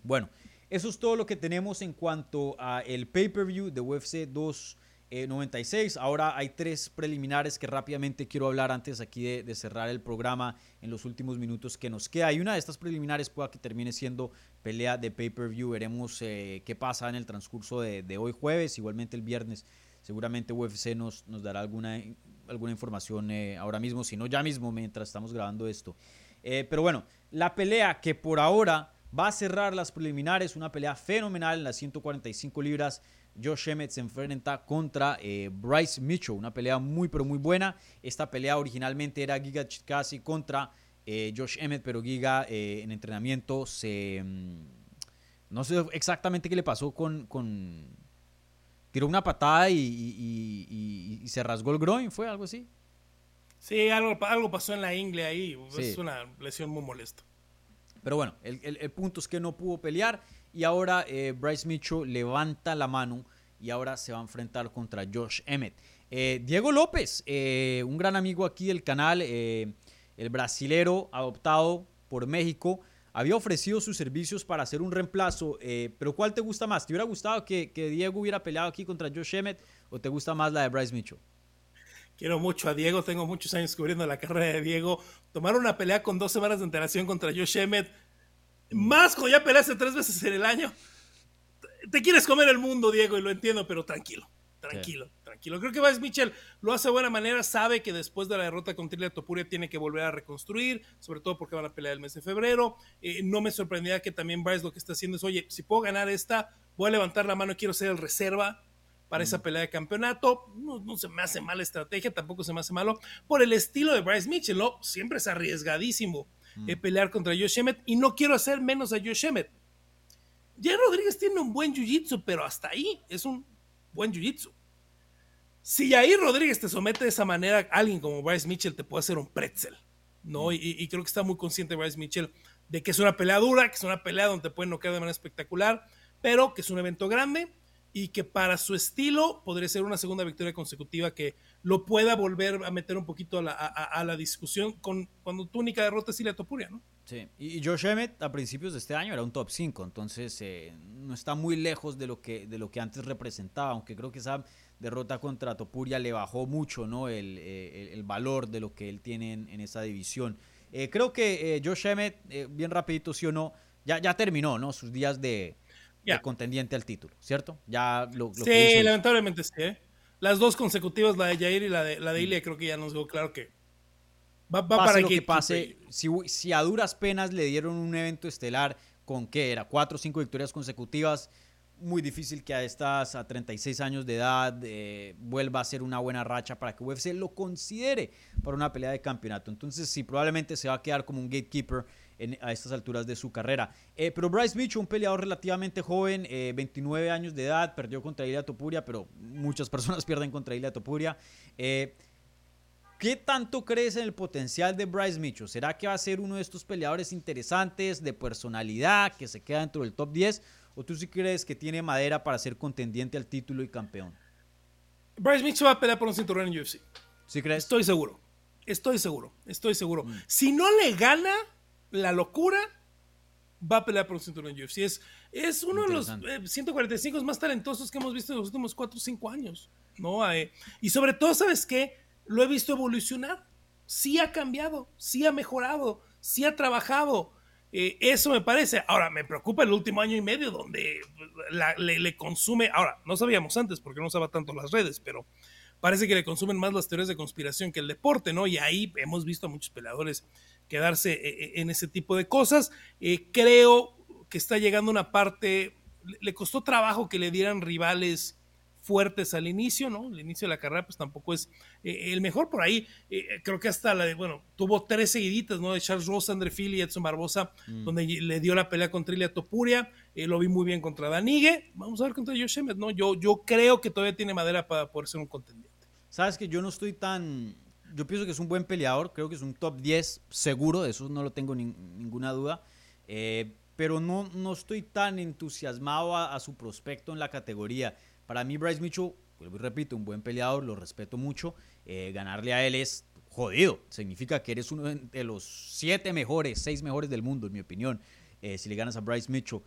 Bueno, eso es todo lo que tenemos en cuanto a el pay-per-view de UFC 2. 96. Eh, Ahora hay tres preliminares que rápidamente quiero hablar antes aquí de, cerrar el programa en los últimos minutos que nos queda. Y una de estas preliminares pueda que termine siendo pelea de pay-per-view. Veremos eh, qué pasa en el transcurso de, hoy jueves. Igualmente el viernes seguramente UFC nos, dará alguna, alguna información eh, ahora mismo, si no ya mismo mientras estamos grabando esto. pero bueno, la pelea que por ahora va a cerrar las preliminares, una pelea fenomenal en las 145 libras Josh Emmett se enfrenta contra eh, Bryce Mitchell, una pelea muy pero muy buena. Esta pelea originalmente era Giga Chikasi contra eh, Josh Emmett, pero Giga eh, en entrenamiento se... Mm, no sé exactamente qué le pasó con... tiró una patada y, se rasgó el groin, ¿fue algo así? Sí, algo, algo pasó en la ingle ahí. Es una lesión muy molesta. Pero bueno, el, el punto es que no pudo pelear. Y ahora eh, Bryce Mitchell levanta la mano y ahora se va a enfrentar contra Josh Emmett. Eh, Diego López, eh, un gran amigo aquí del canal, el brasilero adoptado por México, había ofrecido sus servicios para hacer un reemplazo. pero ¿cuál te gusta más? ¿Te hubiera gustado que, que, Diego hubiera peleado aquí contra Josh Emmett o te gusta más la de Bryce Mitchell? Quiero mucho a Diego, tengo muchos años cubriendo la carrera de Diego. Tomar una pelea con dos semanas de antelación contra Josh Emmett más cuando ya peleaste tres veces en el año. Te quieres comer el mundo, Diego, y lo entiendo, pero tranquilo, tranquilo, tranquilo. Creo que Vice Mitchell lo hace de buena manera, sabe que después de la derrota con Trilia Topuria tiene que volver a reconstruir, sobre todo porque van a pelear el mes de febrero. Eh, no me sorprendía que también Bryce lo que está haciendo es, oye, si puedo ganar esta, voy a levantar la mano quiero ser el reserva para esa pelea de campeonato. No, se me hace mala estrategia, tampoco se me hace malo. Por el estilo de Bryce Mitchell, ¿no? Siempre es arriesgadísimo eh, pelear contra Josh Emmett y no quiero hacer menos a Josh Emmett. Jay Rodríguez tiene un buen jiu-jitsu, pero hasta ahí es un buen jiu-jitsu. Si ahí Rodríguez te somete de esa manera, alguien como Bryce Mitchell te puede hacer un pretzel. ¿no? Y, creo que está muy consciente Bryce Mitchell de que es una pelea dura, que es una pelea donde te pueden noquear de manera espectacular, pero que es un evento grande y que para su estilo podría ser una segunda victoria consecutiva que lo pueda volver a meter un poquito a la, discusión con cuando tu única derrota es Ilia Topuria, ¿no? Sí, y Josh Emmett a principios de este año era un top 5, entonces eh, no está muy lejos de lo, que, de lo que antes representaba, aunque creo que esa derrota contra Topuria le bajó mucho ¿no? el, eh, valor de lo que él tiene en, esa división. Eh, creo que Josh Emmett, bien rapidito, sí o no, ya, ya terminó ¿no? sus días de, contendiente al título, ¿cierto? Ya lo, sí, lamentablemente sí. ¿eh? Las dos consecutivas, la de Jair y la de, la de Ilia, creo que ya nos quedó claro que va, va para lo que pase. Si, si, a duras penas le dieron un evento estelar con qué era, cuatro o cinco victorias consecutivas, muy difícil que a estas, a 36 años de edad, eh, vuelva a ser una buena racha para que UFC lo considere para una pelea de campeonato. Entonces, sí, probablemente se va a quedar como un gatekeeper a estas alturas de su carrera. Eh, pero Bryce Mitchell, un peleador relativamente joven, 29 eh, años de edad, perdió contra Ilia Topuria, pero muchas personas [LAUGHS] pierden contra Ilia Topuria. Eh, ¿Qué tanto crees en el potencial de Bryce Mitchell? ¿Será que va a ser uno de estos peleadores interesantes, de personalidad, que se queda dentro del top 10? ¿O tú sí crees que tiene madera para ser contendiente al título y campeón? Bryce Mitchell va a pelear por un cinturón en UFC. ¿Sí crees? Estoy seguro. Estoy seguro. Estoy seguro. Mm. Si no le gana, la locura va a pelear por un cinturón en UFC. Es, es uno de los 145 eh, más talentosos que hemos visto en los últimos 4 o 5 años. ¿no? Eh, y sobre todo, ¿sabes qué? Lo he visto evolucionar. Sí ha cambiado, sí ha mejorado, sí ha trabajado. Eh, eso me parece. Ahora, me preocupa el último año y medio donde le, le, consume. Ahora, no sabíamos antes porque no usaba tanto las redes, pero parece que le consumen más las teorías de conspiración que el deporte, ¿no? Y ahí hemos visto a muchos peleadores quedarse eh, eh, en ese tipo de cosas. Eh, creo que está llegando una parte, le costó trabajo que le dieran rivales fuertes al inicio, ¿no? El inicio de la carrera pues tampoco es el mejor por ahí. creo que hasta la de, bueno, tuvo tres seguiditas, ¿no? De Charles Ross, André Phil y Edson Barbosa, mm. donde le dio la pelea contra Ilia Topuria. lo vi muy bien contra Danigue. Vamos a ver contra Josh Emmett, ¿no? Yo, yo creo que todavía tiene madera para poder ser un contendiente. Sabes que yo no estoy tan yo pienso que es un buen peleador, creo que es un top 10 seguro, de eso no lo tengo ninguna duda. Eh, pero no, no estoy tan entusiasmado a, su prospecto en la categoría. Para mí, Bryce Mitchell, vuelvo y repito, un buen peleador, lo respeto mucho. Eh, ganarle a él es jodido. Significa que eres uno de los siete mejores, seis mejores del mundo, en mi opinión, eh, si le ganas a Bryce Mitchell.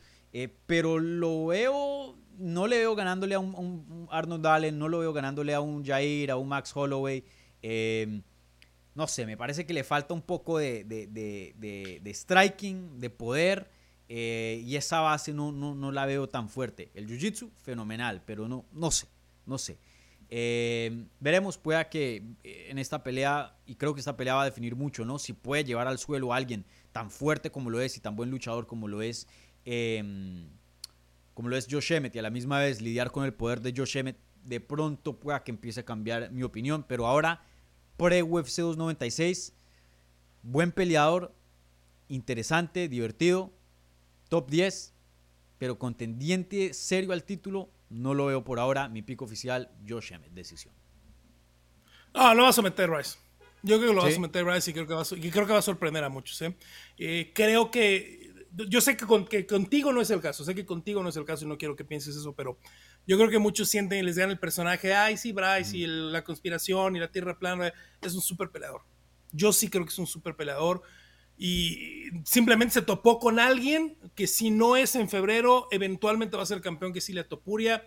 Pero lo veo, no le veo ganándole a un, Arnold Allen, no lo veo ganándole a un Jair, a un Max Holloway. No sé, me parece que le falta un poco de, de striking, de poder. Eh, y esa base no, no, la veo tan fuerte. El jiu-jitsu, fenomenal, pero no, no sé, no sé. Eh, veremos, pueda que eh, en esta pelea, y creo que esta pelea va a definir mucho, ¿no? Si puede llevar al suelo a alguien tan fuerte como lo es y tan buen luchador como lo es, em, como lo es Josh Emmett, y a la misma vez lidiar con el poder de Josh Emmett, de pronto pueda que empiece a cambiar mi opinión. Pero ahora, pre-UFC 296, buen peleador, interesante, divertido top 10, pero contendiente serio al título, no lo veo por ahora. Mi pico oficial, Josh Emmett, decisión. Ah, lo vas a meter Rice. Yo creo que lo vas a meter Rice y creo que va a, creo que va a sorprender a muchos. ¿eh? Eh, creo que. Yo sé que, contigo no es el caso, sé que contigo no es el caso y no quiero que pienses eso, pero yo creo que muchos sienten y les dan el personaje, ay, sí, Bryce, y la conspiración y la tierra plana, es un súper peleador. Yo sí creo que es un súper peleador y simplemente se topó con alguien que si no es en febrero, eventualmente va a ser campeón, que es Ilia Topuria.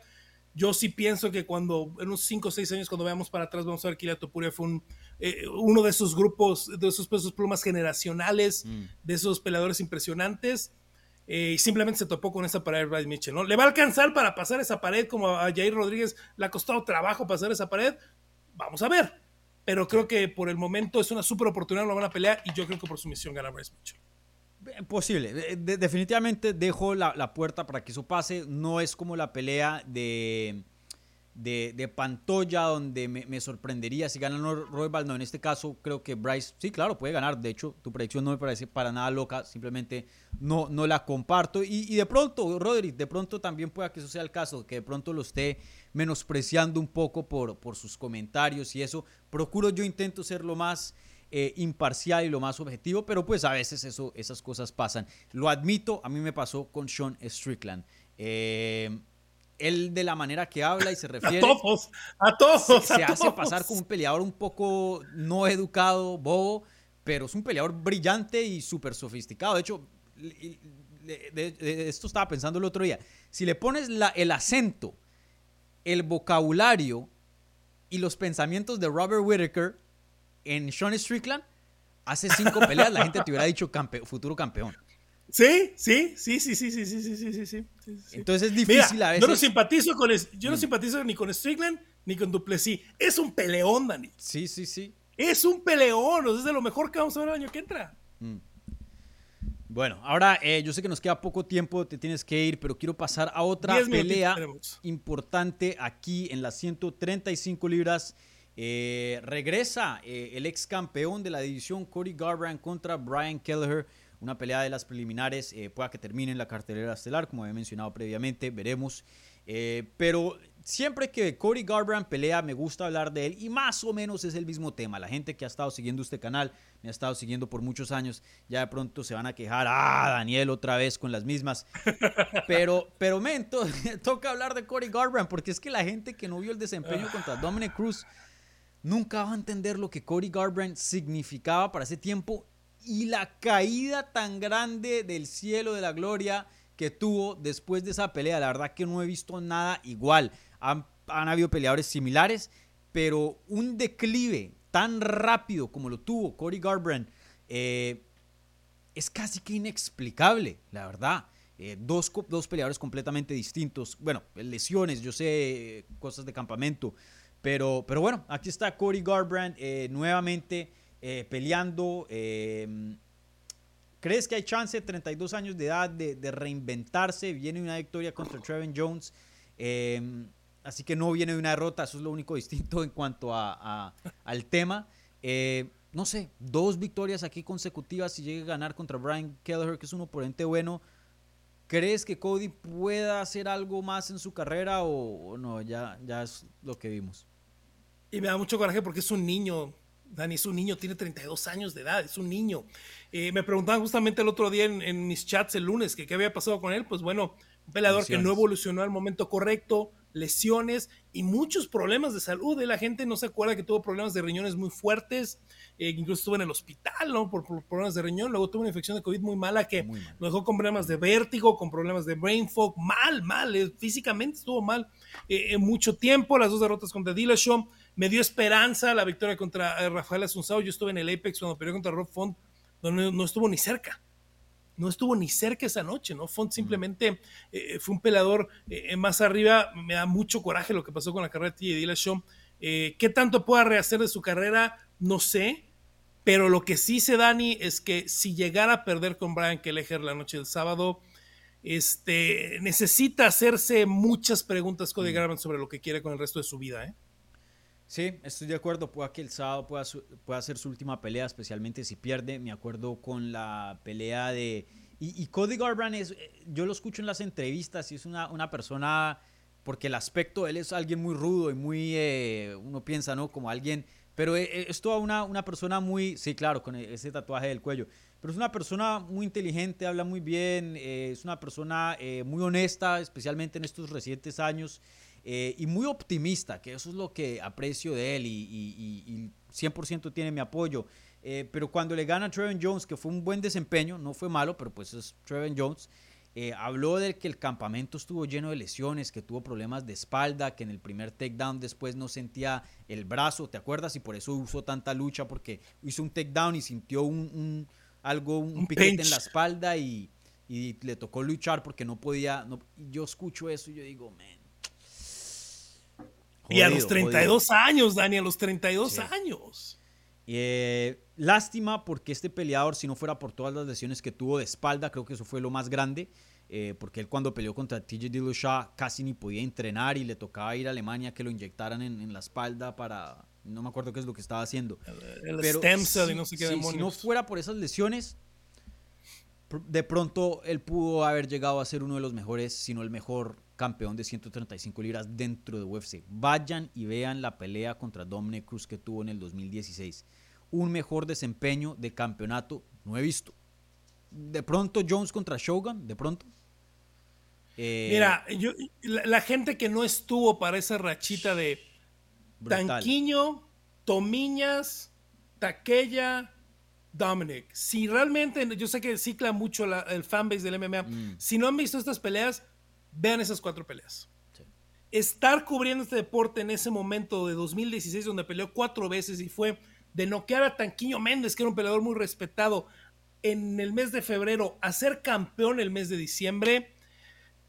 Yo sí pienso que cuando, en unos 5 o 6 años, cuando veamos para atrás, vamos a ver que Ilia Topuria fue un, eh, uno de esos grupos, de esos pesos plumas generacionales, mm. de esos peleadores impresionantes. Eh, y simplemente se topó con esa pared de Bryce Mitchell, ¿no? ¿Le va a alcanzar para pasar esa pared como a Jair Rodríguez le ha costado trabajo pasar esa pared? Vamos a ver pero creo que por el momento es una súper oportunidad, una buena pelea y yo creo que por su misión gana Bryce Mitchell. Eh, posible. definitivamente dejo la, puerta para que eso pase. No es como la pelea de, de, Pantoya, donde me, sorprendería si gana Royal. No, en este caso creo que Bryce, sí, claro, puede ganar. De hecho, tu predicción no me parece para nada loca. Simplemente no, no la comparto. Y, y de pronto, Roderick, de pronto también pueda que eso sea el caso, que de pronto lo esté menospreciando un poco por, por sus comentarios y eso. Procuro yo intento ser lo más eh, imparcial y lo más objetivo, pero pues a veces eso, esas cosas pasan. Lo admito, a mí me pasó con Sean Strickland. Eh, él de la manera que habla y se [LAUGHS] refiere... A todos, a todos. Se, hace pasar como un peleador un poco no educado, bobo, pero es un peleador brillante y súper sofisticado. De hecho, de, esto estaba pensando el otro día. Si le pones la, el acento el vocabulario y los pensamientos de Robert Whittaker en Sean Strickland, hace cinco peleas la gente te hubiera dicho futuro campeón. Sí, sí, sí, sí, sí, sí, sí, sí, sí, sí. Entonces es difícil a veces. Yo no simpatizo con yo no mm. simpatizo ni con Strickland ni con Duplessis. Es un peleón, Dani. Sí, sí, sí. Es un peleón, es de lo mejor que vamos a ver el año que entra. Mm. Bueno, ahora eh, yo sé que nos queda poco tiempo, te tienes que ir, pero quiero pasar a otra pelea importante aquí en las 135 libras. Eh, regresa eh, el ex campeón de la división Cody Garbrandt contra Brian Kelleher. Una pelea de las preliminares, pueda que termine en la cartelera estelar, como había mencionado previamente, veremos. pero siempre que Cody Garbrandt pelea, me gusta hablar de él y más o menos es el mismo tema. La gente que ha estado siguiendo este canal, me ha estado siguiendo por muchos años, ya de pronto se van a quejar, ah, Daniel otra vez con las mismas. [LAUGHS] Pero, pero men, [LAUGHS] toca hablar de Cody Garbrandt porque es que la gente que no vio el desempeño contra Dominic Cruz nunca va a entender lo que Cody Garbrandt significaba para ese tiempo y la caída tan grande del cielo de la gloria que tuvo después de esa pelea. La verdad que no he visto nada igual han, habido peleadores similares, pero un declive tan rápido como lo tuvo Cody Garbrandt eh, es casi que inexplicable, la verdad. Eh, dos, dos, peleadores completamente distintos. Bueno, lesiones, yo sé, cosas de campamento. Pero, pero bueno, aquí está Cody Garbrandt eh, nuevamente peleando. ¿Crees que hay chance, 32 años de edad, de, reinventarse? Viene una victoria contra Trevin Jones. Así que no viene de una derrota, eso es lo único distinto en cuanto a, al tema. Eh, no sé, dos victorias aquí consecutivas si llega a ganar contra Brian Kelleher, que es un oponente bueno. ¿Crees que Cody pueda hacer algo más en su carrera o, no? Ya, ya es lo que vimos. Y me da mucho coraje porque es un niño. Dani es un niño, tiene 32 años de edad, es un niño. Eh, me preguntaban justamente el otro día en, mis chats el lunes que qué había pasado con él. Pues bueno, un peleador que no evolucionó al momento correcto, lesiones y muchos problemas de salud. ¿eh? La gente no se acuerda que tuvo problemas de riñones muy fuertes, eh, incluso estuvo en el hospital ¿no? por, problemas de riñón. Luego tuvo una infección de COVID muy mala que lo dejó con problemas de vértigo, con problemas de brain fog. Mal, mal, físicamente estuvo mal en mucho tiempo. Las dos derrotas contra Dillashaw me dio esperanza la victoria contra eh, Rafael Asunzao. Yo estuve en el Apex cuando peleó contra Rob Font, donde no estuvo ni cerca. No estuvo ni cerca esa noche, ¿no? Font simplemente eh, fue un peleador eh, más arriba. Me da mucho coraje lo que pasó con la carrera de TJ Dillashaw. ¿Qué tanto pueda rehacer de su carrera? No sé. Pero lo que sí sé, Dani, es que si llegara a perder con Brian Kelleher la noche del sábado, este, necesita hacerse muchas preguntas Cody Garban sobre lo que quiere con el resto de su vida, ¿eh? Sí, estoy de acuerdo. Puede que el sábado pueda, pueda ser su última pelea, especialmente si pierde. Me acuerdo con la pelea de... Y, Cody Garbrandt es... Eh, yo lo escucho en las entrevistas y es una, una persona... Porque el aspecto, él es alguien muy rudo y muy... Eh, uno piensa, ¿no? Como alguien... Pero eh, es toda una, una persona muy... Sí, claro, con ese tatuaje del cuello. Pero es una persona muy inteligente, habla muy bien. es una persona muy honesta, especialmente en estos recientes años. Eh, y muy optimista, que eso es lo que aprecio de él y, 100% tiene mi apoyo. Eh, pero cuando le gana a Trevin Jones, que fue un buen desempeño, no fue malo, pero pues es Trevin Jones, eh, habló de que el campamento estuvo lleno de lesiones, que tuvo problemas de espalda, que en el primer takedown después no sentía el brazo, ¿te acuerdas? Y por eso usó tanta lucha, porque hizo un takedown y sintió un, algo, un, piquete en la espalda y, le tocó luchar porque no podía. No, yo escucho eso y yo digo, man, y a los 32 años, Dani, a los 32 años. Eh, lástima porque este peleador, si no fuera por todas las lesiones que tuvo de espalda, creo que eso fue lo más grande. Eh, porque él cuando peleó contra TJ Dillashaw casi ni podía entrenar y le tocaba ir a Alemania que lo inyectaran en, la espalda para... No me acuerdo qué es lo que estaba haciendo. El, stem cell y no sé qué si, si no fuera por esas lesiones, de pronto él pudo haber llegado a ser uno de los mejores, si no el mejor campeón de 135 libras dentro de UFC. Vayan y vean la pelea contra Dominic Cruz que tuvo en el 2016. Un mejor desempeño de campeonato no he visto. De pronto Jones contra Shogun, de pronto. Eh, Mira, yo, la, gente que no estuvo para esa rachita de Tanquiño, Tomiñas, Taquella, Dominic. Si realmente, yo sé que cicla mucho el fanbase del MMA, mm. si no han visto estas peleas, vean esas cuatro peleas. Estar cubriendo este deporte en ese momento de 2016, donde peleó cuatro veces y fue de noquear a Tanquillo Méndez, que era un peleador muy respetado, en el mes de febrero, a ser campeón el mes de diciembre,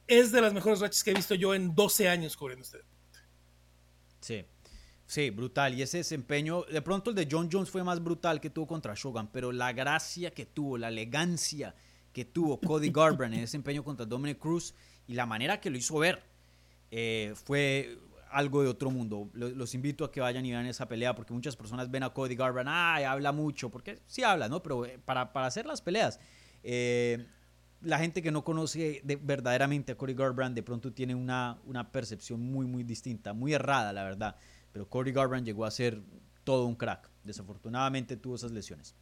es de las mejores rachas que he visto yo en 12 años cubriendo este deporte. Sí. Sí, brutal. Y ese desempeño, de pronto el de John Jones fue más brutal que tuvo contra Shogun, pero la gracia que tuvo, la elegancia que tuvo Cody Garbrandt en ese desempeño contra Dominic Cruz y la manera que lo hizo ver eh, fue algo de otro mundo. Los, invito a que vayan y vean esa pelea porque muchas personas ven a Cody Garbrandt, ay, habla mucho, porque sí habla, ¿no? Pero eh, para, para hacer las peleas, eh, la gente que no conoce verdaderamente a Cody Garbrandt de pronto tiene una, una percepción muy, muy distinta, muy errada, la verdad pero Cody Garbrandt llegó a ser todo un crack. Desafortunadamente tuvo esas lesiones.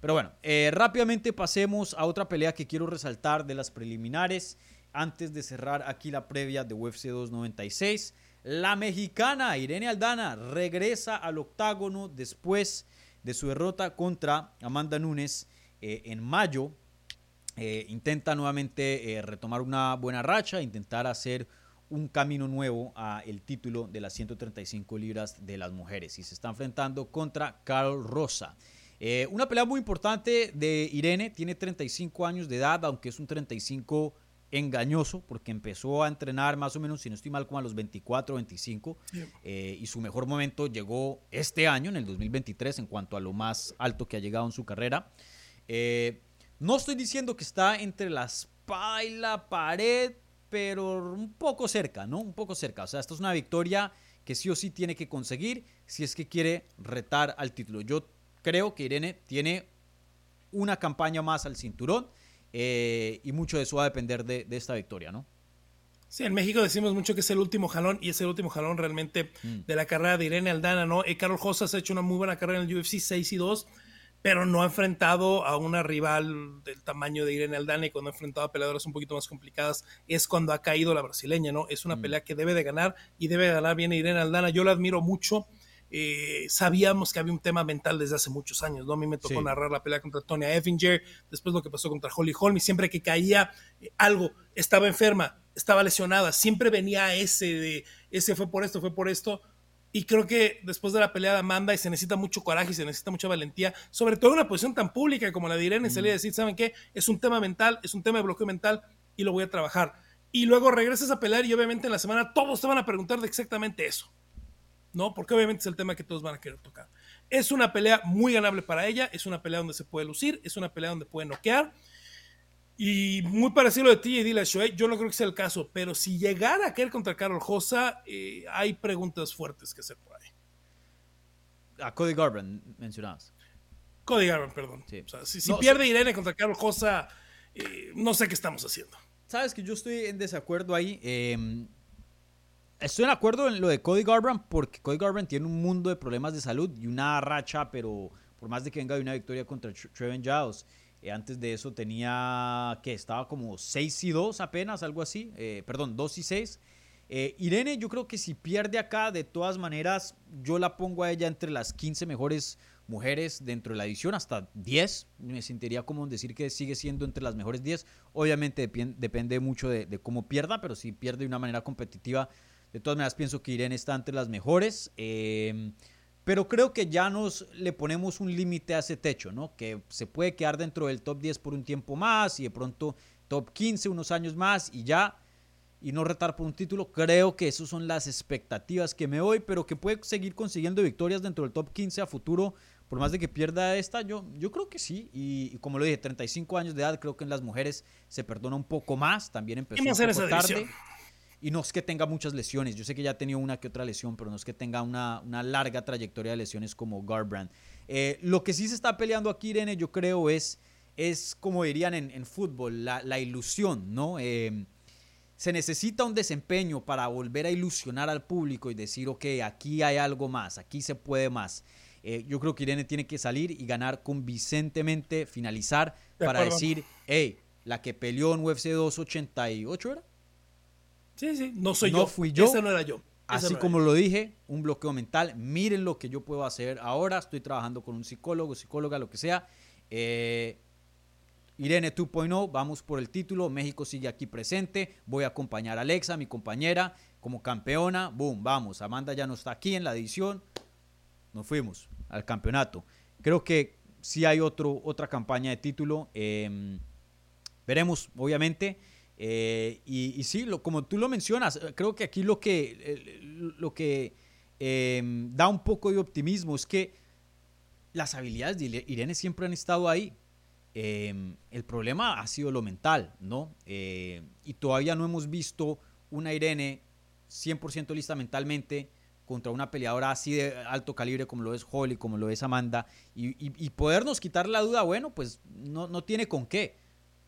Pero bueno, rápidamente pasemos a otra pelea que quiero resaltar de las preliminares antes de cerrar aquí la previa de UFC 296. La mexicana Irene Aldana regresa al octágono después de su derrota contra Amanda Nunes eh, en mayo. Eh, intenta nuevamente retomar una buena racha, intentar hacer un camino nuevo a el título de las 135 libras de las mujeres y se está enfrentando contra Carl Rosa. Eh, una pelea muy importante de Irene, tiene 35 años de edad, aunque es un 35 engañoso porque empezó a entrenar más o menos, si no estoy mal, como a los 24 o 25 y su mejor momento llegó este año, en el 2023, en cuanto a lo más alto que ha llegado en su carrera. Eh, no estoy diciendo que está entre la espada y la pared, pero un poco cerca, ¿no? Un poco cerca. O sea, esto es una victoria que sí o sí tiene que conseguir si es que quiere retar al título. Yo creo que Irene tiene una campaña más al cinturón eh, y mucho de eso va a depender de, esta victoria, ¿no? Sí, en México decimos mucho que es el último jalón y es el último jalón realmente mm. de la carrera de Irene Aldana, ¿no? Eh, Carol Rosas ha hecho una muy buena carrera en el UFC 6 y 2, pero no ha enfrentado a una rival del tamaño de Irene Aldana y cuando ha enfrentado a peleadoras un poquito más complicadas es cuando ha caído la brasileña, ¿no? Es una mm. pelea que debe de ganar y debe de ganar bien Irene Aldana. Yo la admiro mucho. Eh, sabíamos que había un tema mental desde hace muchos años, ¿no? A mí me tocó narrar la pelea contra Tonya Effinger, después lo que pasó contra Holly Holm, y siempre que caía eh, algo, estaba enferma, estaba lesionada, siempre venía ese de, ese fue por esto, fue por esto, y creo que después de la pelea de Amanda, y se necesita mucho coraje y se necesita mucha valentía, sobre todo en una posición tan pública como la de Irene, salir a decir, ¿saben qué? Es un tema mental, es un tema de bloqueo mental y lo voy a trabajar. Y luego regresas a pelear y obviamente en la semana todos te van a preguntar de exactamente eso. ¿No? Porque obviamente es el tema que todos van a querer tocar. Es una pelea muy ganable para ella, es una pelea donde se puede lucir, es una pelea donde puede noquear. Y muy parecido a lo de TJ Dillashaw, yo no creo que sea el caso, pero si llegara a caer contra Carol Josa, eh, hay preguntas fuertes que hacer por ahí. A Cody Garbrandt mencionabas. Cody Garbrandt, perdón. si, pierde Irene contra Carol Josa, eh, no sé qué estamos haciendo. Sabes que yo estoy en desacuerdo ahí. Em, estoy en acuerdo en lo de Cody Garbrandt porque Cody Garbrandt tiene un mundo de problemas de salud y una racha, pero por más de que venga de una victoria contra Trevin Giles eh, antes de eso tenía que estaba como 6 y 2 apenas, algo así. Eh, perdón, 2 y 6. Eh, Irene, yo creo que si pierde acá, de todas maneras, yo la pongo a ella entre las 15 mejores mujeres dentro de la edición, hasta 10. Me sentiría como decir que sigue siendo entre las mejores 10. Obviamente depende mucho de, de, cómo pierda, pero si pierde de una manera competitiva, de todas maneras pienso que Irene está entre las mejores. Eh, pero creo que ya nos le ponemos un límite a ese techo, ¿no? Que se puede quedar dentro del top 10 por un tiempo más y de pronto top 15 unos años más y ya y no retar por un título. Creo que esas son las expectativas que me doy, pero que puede seguir consiguiendo victorias dentro del top 15 a futuro, por más de que pierda esta, yo, yo creo que sí. Y, como lo dije, 35 años de edad, creo que en las mujeres se perdona un poco más. También empezó un poco tarde. Y no es que tenga muchas lesiones. Yo sé que ya ha tenido una que otra lesión, pero no es que tenga una, larga trayectoria de lesiones como Garbrand. Eh, lo que sí se está peleando aquí, Irene, yo creo, es, es como dirían en, fútbol, la, ilusión, ¿no? Eh, se necesita un desempeño para volver a ilusionar al público y decir, ok, aquí hay algo más, aquí se puede más. Eh, yo creo que Irene tiene que salir y ganar convincentemente, finalizar, para decir, hey, la que peleó en UFC 288 era. Sí, sí, no soy no Fui yo. Ese no era yo. Así como lo dije, un bloqueo mental. Miren lo que yo puedo hacer ahora. Estoy trabajando con un psicólogo, psicóloga, lo que sea. Eh, Irene 2.0, vamos por el título. México sigue aquí presente. Voy a acompañar a Alexa, mi compañera, como campeona. Boom, vamos. Amanda ya no está aquí en la edición. Nos fuimos al campeonato. Creo que sí hay otro, otra campaña de título. Em, veremos, obviamente. Eh, y, sí, como tú lo mencionas, eh, creo que aquí lo que, lo que em, da un poco de optimismo es que las habilidades de Irene siempre han estado ahí. Em, el problema ha sido lo mental, ¿no? Eh, y todavía no hemos visto una Irene 100% lista mentalmente contra una peleadora así de alto calibre como lo es Holly, como lo es Amanda, y, podernos quitar la duda, bueno, pues no, no tiene con qué.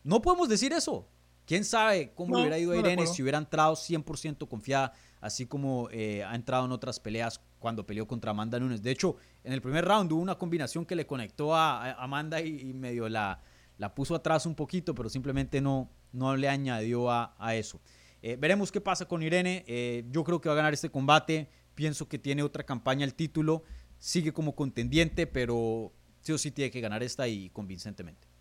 No podemos decir eso, ¿Quién sabe cómo hubiera ido a Irene si hubiera entrado 100% confiada, así como eh, ha entrado en otras peleas cuando peleó contra Amanda Nunes? De hecho, en el primer round hubo una combinación que le conectó a, Amanda y, medio la, la puso atrás un poquito, pero simplemente no, no le añadió a, eso. Eh, veremos qué pasa con Irene. Eh, yo creo que va a ganar este combate. Pienso que tiene otra campaña al título. Sigue como contendiente, pero sí o sí tiene que ganar esta y convincentemente.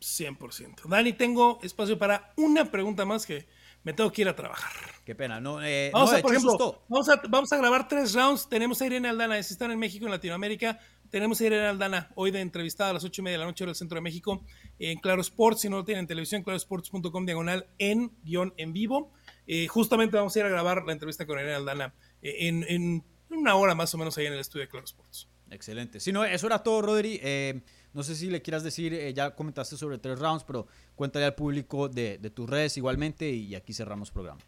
100%. Dani, tengo espacio para una pregunta más que me tengo que ir a trabajar. Qué pena. No, eh, vamos, a, por ejemplo, vamos a, vamos a, grabar tres rounds. Tenemos a Irene Aldana. Si están en México, en Latinoamérica, tenemos a Irene Aldana hoy de entrevistada a las 8 y media de la noche del centro de México en Claro Sports. Si no lo tienen en televisión, clarosports.com diagonal en guion en vivo. Eh, justamente vamos a ir a grabar la entrevista con Irene Aldana eh, en, en, una hora más o menos ahí en el estudio de Claro Sports. Excelente. Si no, eso era todo, Rodri. No sé si le quieras decir, eh, ya comentaste sobre tres rounds, pero cuéntale al público de, tus redes igualmente y aquí cerramos programa.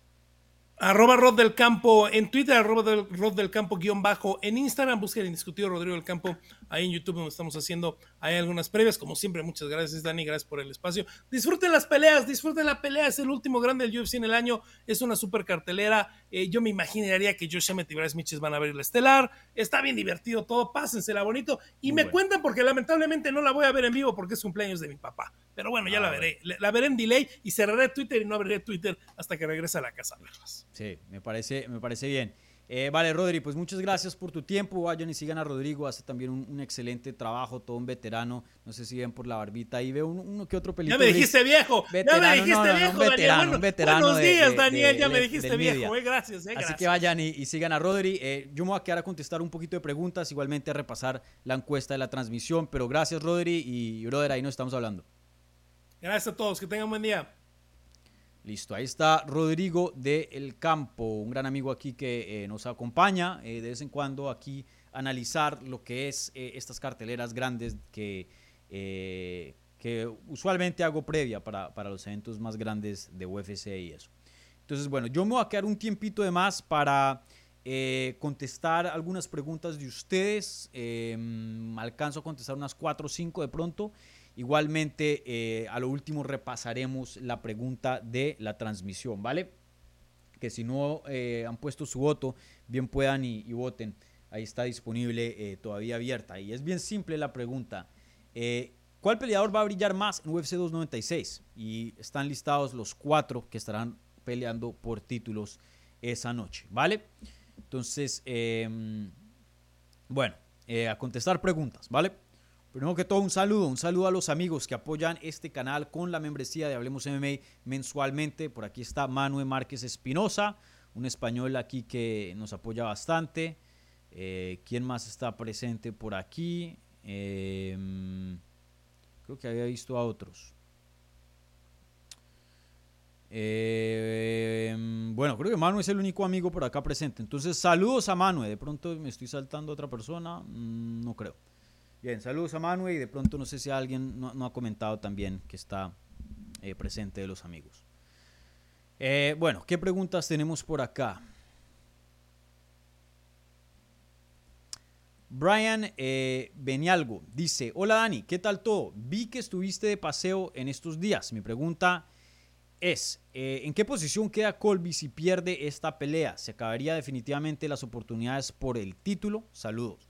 Arroba Rod del Campo en Twitter, arroba Rod del Campo guion bajo en Instagram, busquen el indiscutido Rodrigo del Campo, ahí en YouTube donde estamos haciendo, hay algunas previas, como siempre, muchas gracias Dani, gracias por el espacio. Disfruten las peleas, disfruten la pelea, es el último grande del UFC en el año, es una super cartelera, eh, yo me imaginaría que Josh Emmett y Bryce Mitchell van a ver la estelar, está bien divertido todo, pásensela bonito, y me cuentan porque lamentablemente no la voy a ver en vivo porque es cumpleaños de mi papá, pero bueno, ya la ah, veré, la veré en delay y cerraré Twitter y no abriré Twitter hasta que regrese a la casa a verlas. Sí, me parece, me parece bien. Eh, vale, Rodri, pues muchas gracias por tu tiempo. Vayan y sigan a Rodrigo, hace también un, excelente trabajo, todo un veterano. No sé si ven por la barbita ahí, veo uno, que otro pelito. Ya me dijiste viejo, ya me dijiste viejo, un veterano, un veterano Buenos días, Daniel, ya me dijiste viejo, eh, gracias, eh, Así que vayan y, sigan a Rodri. Eh, yo me voy a quedar a contestar un poquito de preguntas, igualmente a repasar la encuesta de la transmisión, pero gracias, Rodri, y brother, ahí nos estamos hablando. Gracias a todos, que tengan buen día. Listo, ahí está Rodrigo de El Campo, un gran amigo aquí que eh, nos acompaña eh, de vez en cuando aquí analizar lo que es eh, estas carteleras grandes que, que usualmente hago previa para, para, los eventos más grandes de UFC y eso. Entonces, bueno, yo me voy a quedar un tiempito de más para contestar algunas preguntas de ustedes. Em, alcanzo a contestar unas 4 o 5 de pronto Igualmente, eh, a lo último repasaremos la pregunta de la transmisión, ¿vale? Que si no eh, han puesto su voto, bien puedan y, voten. Ahí está disponible, eh, todavía abierta. Y es bien simple la pregunta. ¿Cuál peleador va a brillar más en UFC 296? Y están listados los cuatro que estarán peleando por títulos esa noche, ¿vale? Entonces, em, bueno, a contestar preguntas, ¿vale? Primero que todo, un saludo, un saludo a los amigos que apoyan este canal con la membresía de Hablemos MMA mensualmente. Por aquí está Manuel Márquez Espinosa, un español aquí que nos apoya bastante. Eh, ¿Quién más está presente por aquí? Em, creo que había visto a otros. Em, bueno, creo que Manu es el único amigo por acá presente. Entonces, saludos a Manu. De pronto me estoy saltando a otra persona. Mm, no creo. Bien, saludos a Manuel y de pronto no sé si alguien no, ha comentado también que está eh, presente de los amigos. Eh, bueno, ¿qué preguntas tenemos por acá? Brian eh, Benialgo dice, hola Dani, ¿qué tal todo? Vi que estuviste de paseo en estos días. Mi pregunta es, ¿en qué posición queda Colby si pierde esta pelea? ¿Se acabaría definitivamente las oportunidades por el título? Saludos.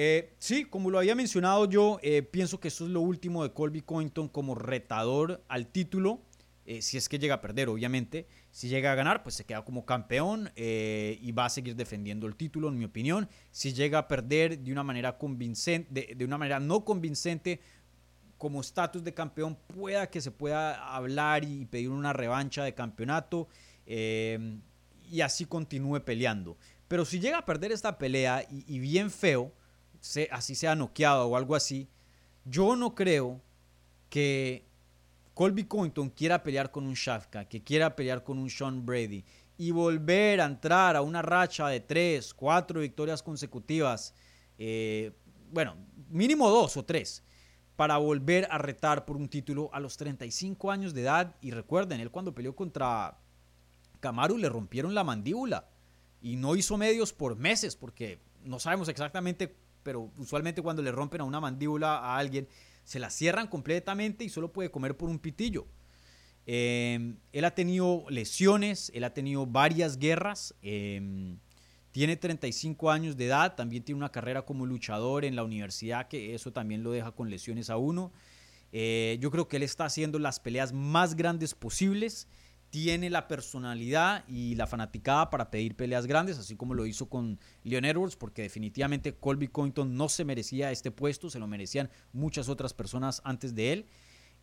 Eh, sí, como lo había mencionado yo, eh, pienso que esto es lo último de Colby Cointon como retador al título, eh, si es que llega a perder, obviamente. Si llega a ganar, pues se queda como campeón y va a seguir defendiendo el título, en mi opinión. Si llega a perder de una manera convincente, de, una manera no convincente, como estatus de campeón, pueda que se pueda hablar y pedir una revancha de campeonato y así continúe peleando. Pero si llega a perder esta pelea y bien feo, así sea noqueado o algo así, yo no creo que Colby Cointon quiera pelear con un Shafka, que quiera pelear con un Sean Brady y volver a entrar a una racha de tres, cuatro victorias consecutivas, eh, bueno, mínimo dos o tres, para volver a retar por un título a los 35 años de edad. Y recuerden, él cuando peleó contra Kamaru le rompieron la mandíbula y no hizo medios por meses porque no sabemos exactamente pero usualmente cuando le rompen a una mandíbula a alguien, se la cierran completamente y solo puede comer por un pitillo. Em, él ha tenido lesiones, él ha tenido varias guerras, em, tiene 35 años de edad, también tiene una carrera como luchador en la universidad, que eso también lo deja con lesiones a uno. Eh, yo creo que él está haciendo las peleas más grandes posibles tiene la personalidad y la fanaticada para pedir peleas grandes, así como lo hizo con Leon Edwards, porque definitivamente Colby Cointon no se merecía este puesto, se lo merecían muchas otras personas antes de él.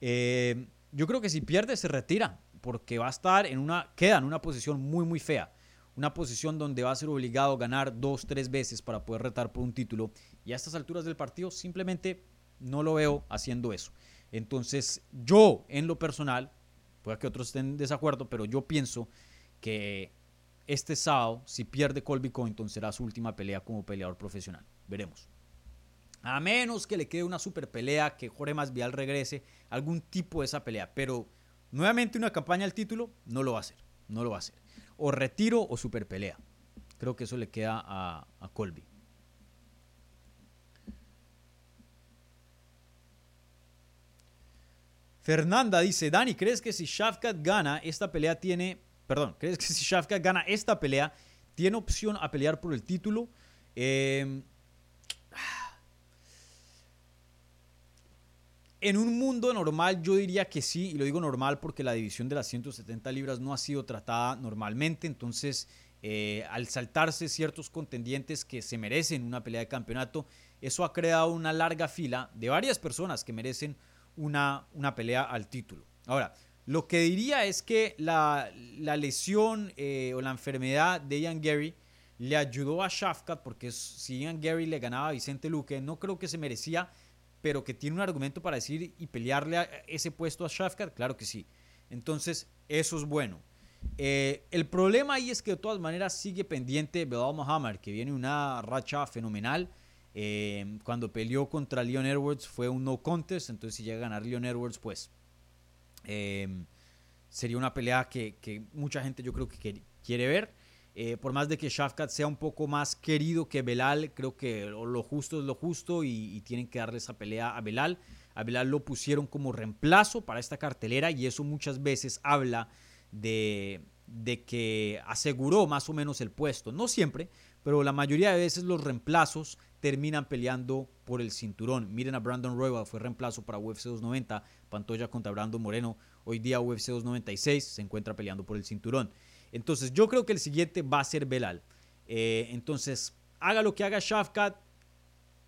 Eh, yo creo que si pierde se retira, porque va a estar en una, queda en una posición muy, muy fea. Una posición donde va a ser obligado a ganar dos, tres veces para poder retar por un título. Y a estas alturas del partido simplemente no lo veo haciendo eso. Entonces yo, en lo personal, Puede que otros estén en desacuerdo, pero yo pienso que este sábado, si pierde Colby Cointon, será su última pelea como peleador profesional. Veremos. A menos que le quede una super pelea, que Jorge Masvidal regrese, algún tipo de esa pelea. Pero nuevamente una campaña al título, no lo va a hacer. No lo va a hacer. o retiro o super pelea. Creo que eso le queda a Colby. Fernanda dice, Dani, ¿crees que si Shafkat gana esta pelea tiene, perdón, [LAUGHS] ¿crees que si Shafkat gana esta pelea tiene opción a pelear por el título? Em, [SIGHS] en un mundo normal yo diría que sí, y lo digo normal porque la división de las 170 libras no ha sido tratada normalmente, entonces eh, al saltarse ciertos contendientes que se merecen una pelea de campeonato, eso ha creado una larga fila de varias personas que merecen una, una pelea al título. Ahora, lo que diría es que la, lesión eh, o la enfermedad de Ian Gary le ayudó a Shafkat, porque si Ian Gary le ganaba a Vicente Luque, no creo que se merecía, pero que tiene un argumento para decir y pelearle ese puesto a Shafkat, claro que sí. Entonces, eso es bueno. Eh, el problema ahí es que de todas maneras sigue pendiente Belal Muhammad, que viene una racha fenomenal. Em, cuando peleó contra Leon Edwards fue un no contest, entonces si llega a ganar Leon Edwards, pues em, sería una pelea que, mucha gente yo creo que quiere ver. Eh, por más de que Shafkat sea un poco más querido que Belal, creo que lo justo es lo justo y, tienen que darle esa pelea a Belal. A Belal lo pusieron como reemplazo para esta cartelera y eso muchas veces habla de, de que aseguró más o menos el puesto. No siempre, pero la mayoría de veces los reemplazos terminan peleando por el cinturón. Miren a Brandon Royal, fue reemplazo para UFC 290, Pantoya contra Brandon Moreno. Hoy día UFC 296 se encuentra peleando por el cinturón. Entonces yo creo que el siguiente va a ser Belal. Eh, entonces, haga lo que haga Shafkat,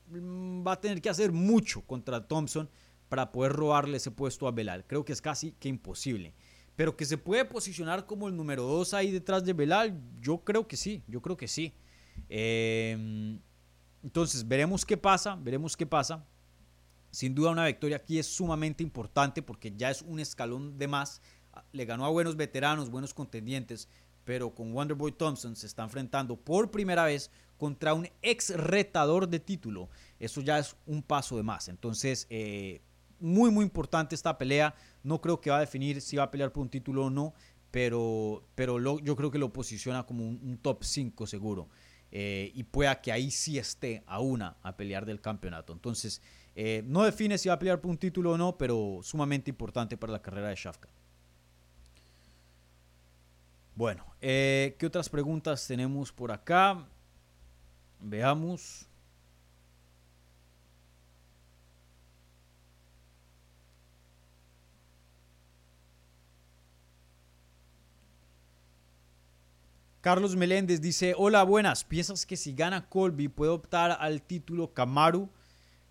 mm, va a tener que hacer mucho contra Thompson para poder robarle ese puesto a Belal. Creo que es casi que imposible. Pero que se puede posicionar como el número 2 ahí detrás de Belal, yo creo que sí, yo creo que sí. Eh, entonces, veremos qué pasa, veremos qué pasa. Sin duda una victoria aquí es sumamente importante porque ya es un escalón de más. Le ganó a buenos veteranos, buenos contendientes, pero con Wonderboy Thompson se está enfrentando por primera vez contra un ex retador de título. Eso ya es un paso de más. Entonces, eh, muy, muy importante esta pelea. No creo que va a definir si va a pelear por un título o no, pero, pero yo creo que lo posiciona como un top 5 seguro. Eh, y pueda que ahí sí esté a una a pelear del campeonato. Entonces, eh, no define si va a pelear por un título o no, pero sumamente importante para la carrera de Shafka. Bueno, eh, ¿qué otras preguntas tenemos por acá? Veamos. Carlos Meléndez dice, hola, buenas. ¿Piensas que si gana Colby puede optar al título Kamaru?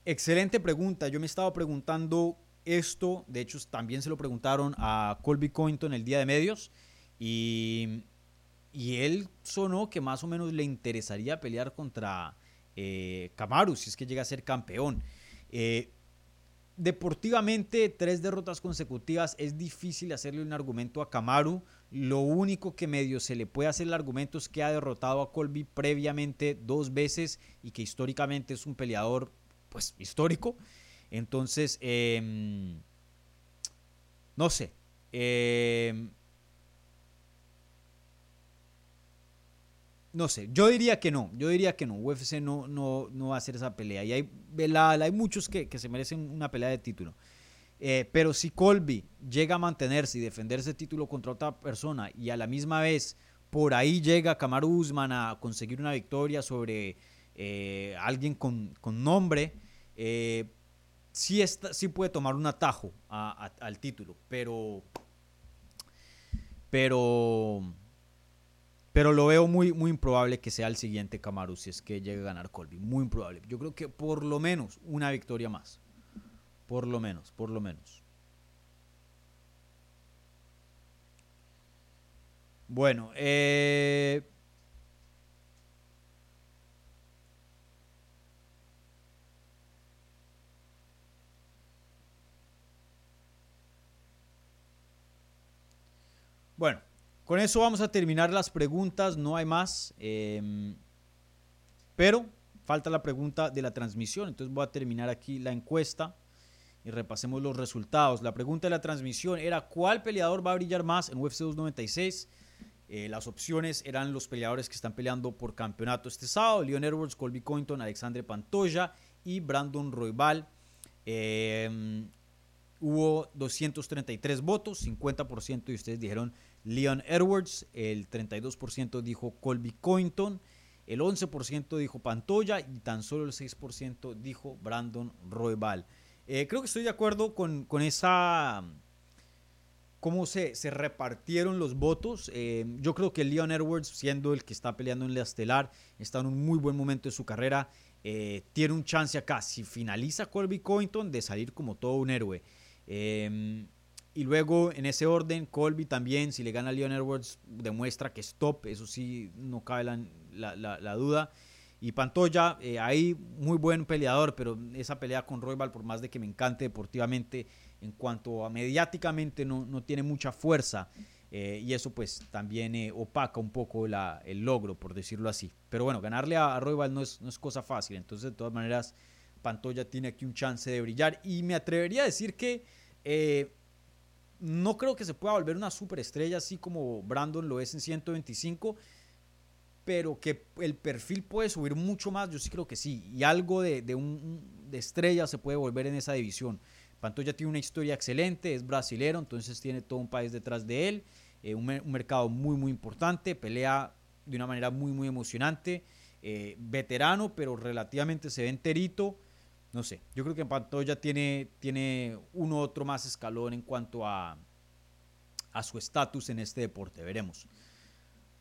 Excelente pregunta. Yo me estaba preguntando esto. De hecho, también se lo preguntaron a Colby Cointon el día de medios. Y, y él sonó que más o menos le interesaría pelear contra eh, Kamaru si es que llega a ser campeón. Eh, deportivamente, tres derrotas consecutivas, es difícil hacerle un argumento a Kamaru. Lo único que medio se le puede hacer el argumento es que ha derrotado a Colby previamente dos veces y que históricamente es un peleador, pues, histórico. Entonces, em, no sé. Em, no sé, yo diría que no, yo diría que no, UFC no, no, no va a hacer esa pelea. Y hay, hay muchos que, que se merecen una pelea de título. Eh, pero si Colby llega a mantenerse y defender ese título contra otra persona y a la misma vez por ahí llega Kamaru Usman a conseguir una victoria sobre eh, alguien con, nombre, eh, sí, está, sí, puede tomar un atajo al título, pero, pero, pero lo veo muy, muy improbable que sea el siguiente Kamaru si es que llegue a ganar Colby, muy improbable. Yo creo que por lo menos una victoria más. Por lo menos, por lo menos. Bueno, eh... Bueno, con eso vamos a terminar las preguntas, no hay más. Em, pero falta la pregunta de la transmisión, entonces voy a terminar aquí la encuesta y repasemos los resultados. La pregunta de la transmisión era ¿cuál peleador va a brillar más en UFC 296? Eh, las opciones eran los peleadores que están peleando por campeonato este sábado: Leon Edwards, Colby Cointon, Alexandre Pantoya y Brandon Roybal. Eh, hubo 233 votos, 50% de ustedes dijeron Leon Edwards, el 32% dijo Colby Cointon, el 11% dijo Pantoya y tan solo el 6% dijo Brandon Roybal. Eh, creo que estoy de acuerdo con, con esa cómo se, se, repartieron los votos. Eh, yo creo que Leon Edwards, siendo el que está peleando en la estelar, está en un muy buen momento de su carrera. Eh, tiene un chance acá, si finaliza Colby Cointon, de salir como todo un héroe. Em, y luego, en ese orden, Colby también, si le gana a Leon Edwards, demuestra que es top. Eso sí, no cabe la, la, duda. Y Pantoya, eh, ahí muy buen peleador, pero esa pelea con Roybal, por más de que me encante deportivamente, en cuanto a mediáticamente no, no tiene mucha fuerza. Eh, y eso pues también eh, opaca un poco la, el logro, por decirlo así. Pero bueno, ganarle a, a no es, no es cosa fácil. Entonces, de todas maneras, Pantoya tiene aquí un chance de brillar. Y me atrevería a decir que no creo que se pueda volver una superestrella así como Brandon lo es en 125, pero que el perfil puede subir mucho más, yo sí creo que sí. Y algo de, un, de estrella se puede volver en esa división. Pantoya tiene una historia excelente, es brasilero, entonces tiene todo un país detrás de él, eh, un, mercado muy, muy importante, pelea de una manera muy, muy emocionante, eh, veterano, pero relativamente se ve enterito no sé, yo creo que Pantoya tiene, tiene uno otro más escalón en cuanto a, a su estatus en este deporte, veremos.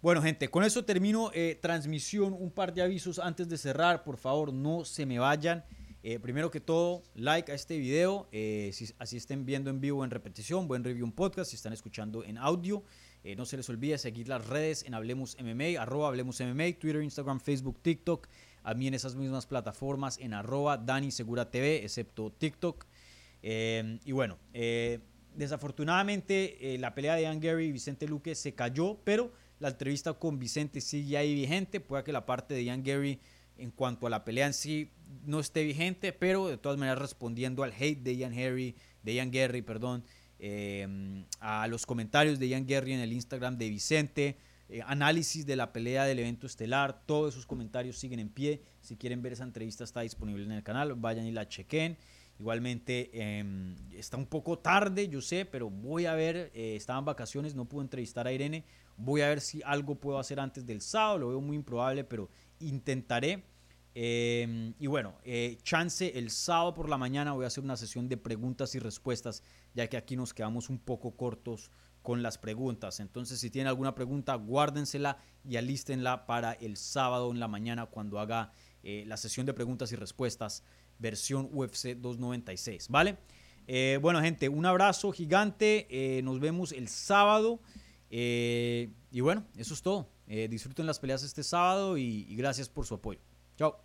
Bueno, gente, con eso termino eh, transmisión. Un par de avisos antes de cerrar. Por favor, no se me vayan. Eh, primero que todo, like a este video. Eh, si así estén viendo en vivo en repetición, buen review un podcast. Si están escuchando en audio, no se les olvide seguir las redes en Hablemos MMA, arroba Twitter, Instagram, Facebook, TikTok a mí en esas mismas plataformas, en arroba Dani Segura TV, excepto TikTok. Y bueno, desafortunadamente la pelea de Ian Gary y Vicente Luque se cayó, pero la entrevista con Vicente sigue ahí vigente. Puede que la parte de Ian Gary en cuanto a la pelea en sí no esté vigente, pero de todas maneras respondiendo al hate de Ian Harry, de Ian Gary, perdón, a los comentarios de Ian Gary en el Instagram de Vicente, eh, análisis de la pelea del evento estelar. Todos esos comentarios siguen en pie. Si quieren ver esa entrevista está disponible en el canal. Vayan y la chequen. Igualmente em, está un poco tarde, yo sé, pero voy a ver, eh, estaba en vacaciones, no pude entrevistar a Irene. Voy a ver si algo puedo hacer antes del sábado. Lo veo muy improbable, pero intentaré. Em, y bueno, eh, chance el sábado por la mañana voy a hacer una sesión de preguntas y respuestas, ya que aquí nos quedamos un poco cortos con las preguntas. Entonces, si tienen alguna pregunta, guárdensela y alístenla para el sábado en la mañana cuando haga eh, la sesión de preguntas y respuestas versión UFC 296, ¿vale? Eh, bueno, gente, un abrazo gigante. Nos vemos el sábado. Y bueno, eso es todo. disfruten las peleas este sábado y gracias por su apoyo. Chao.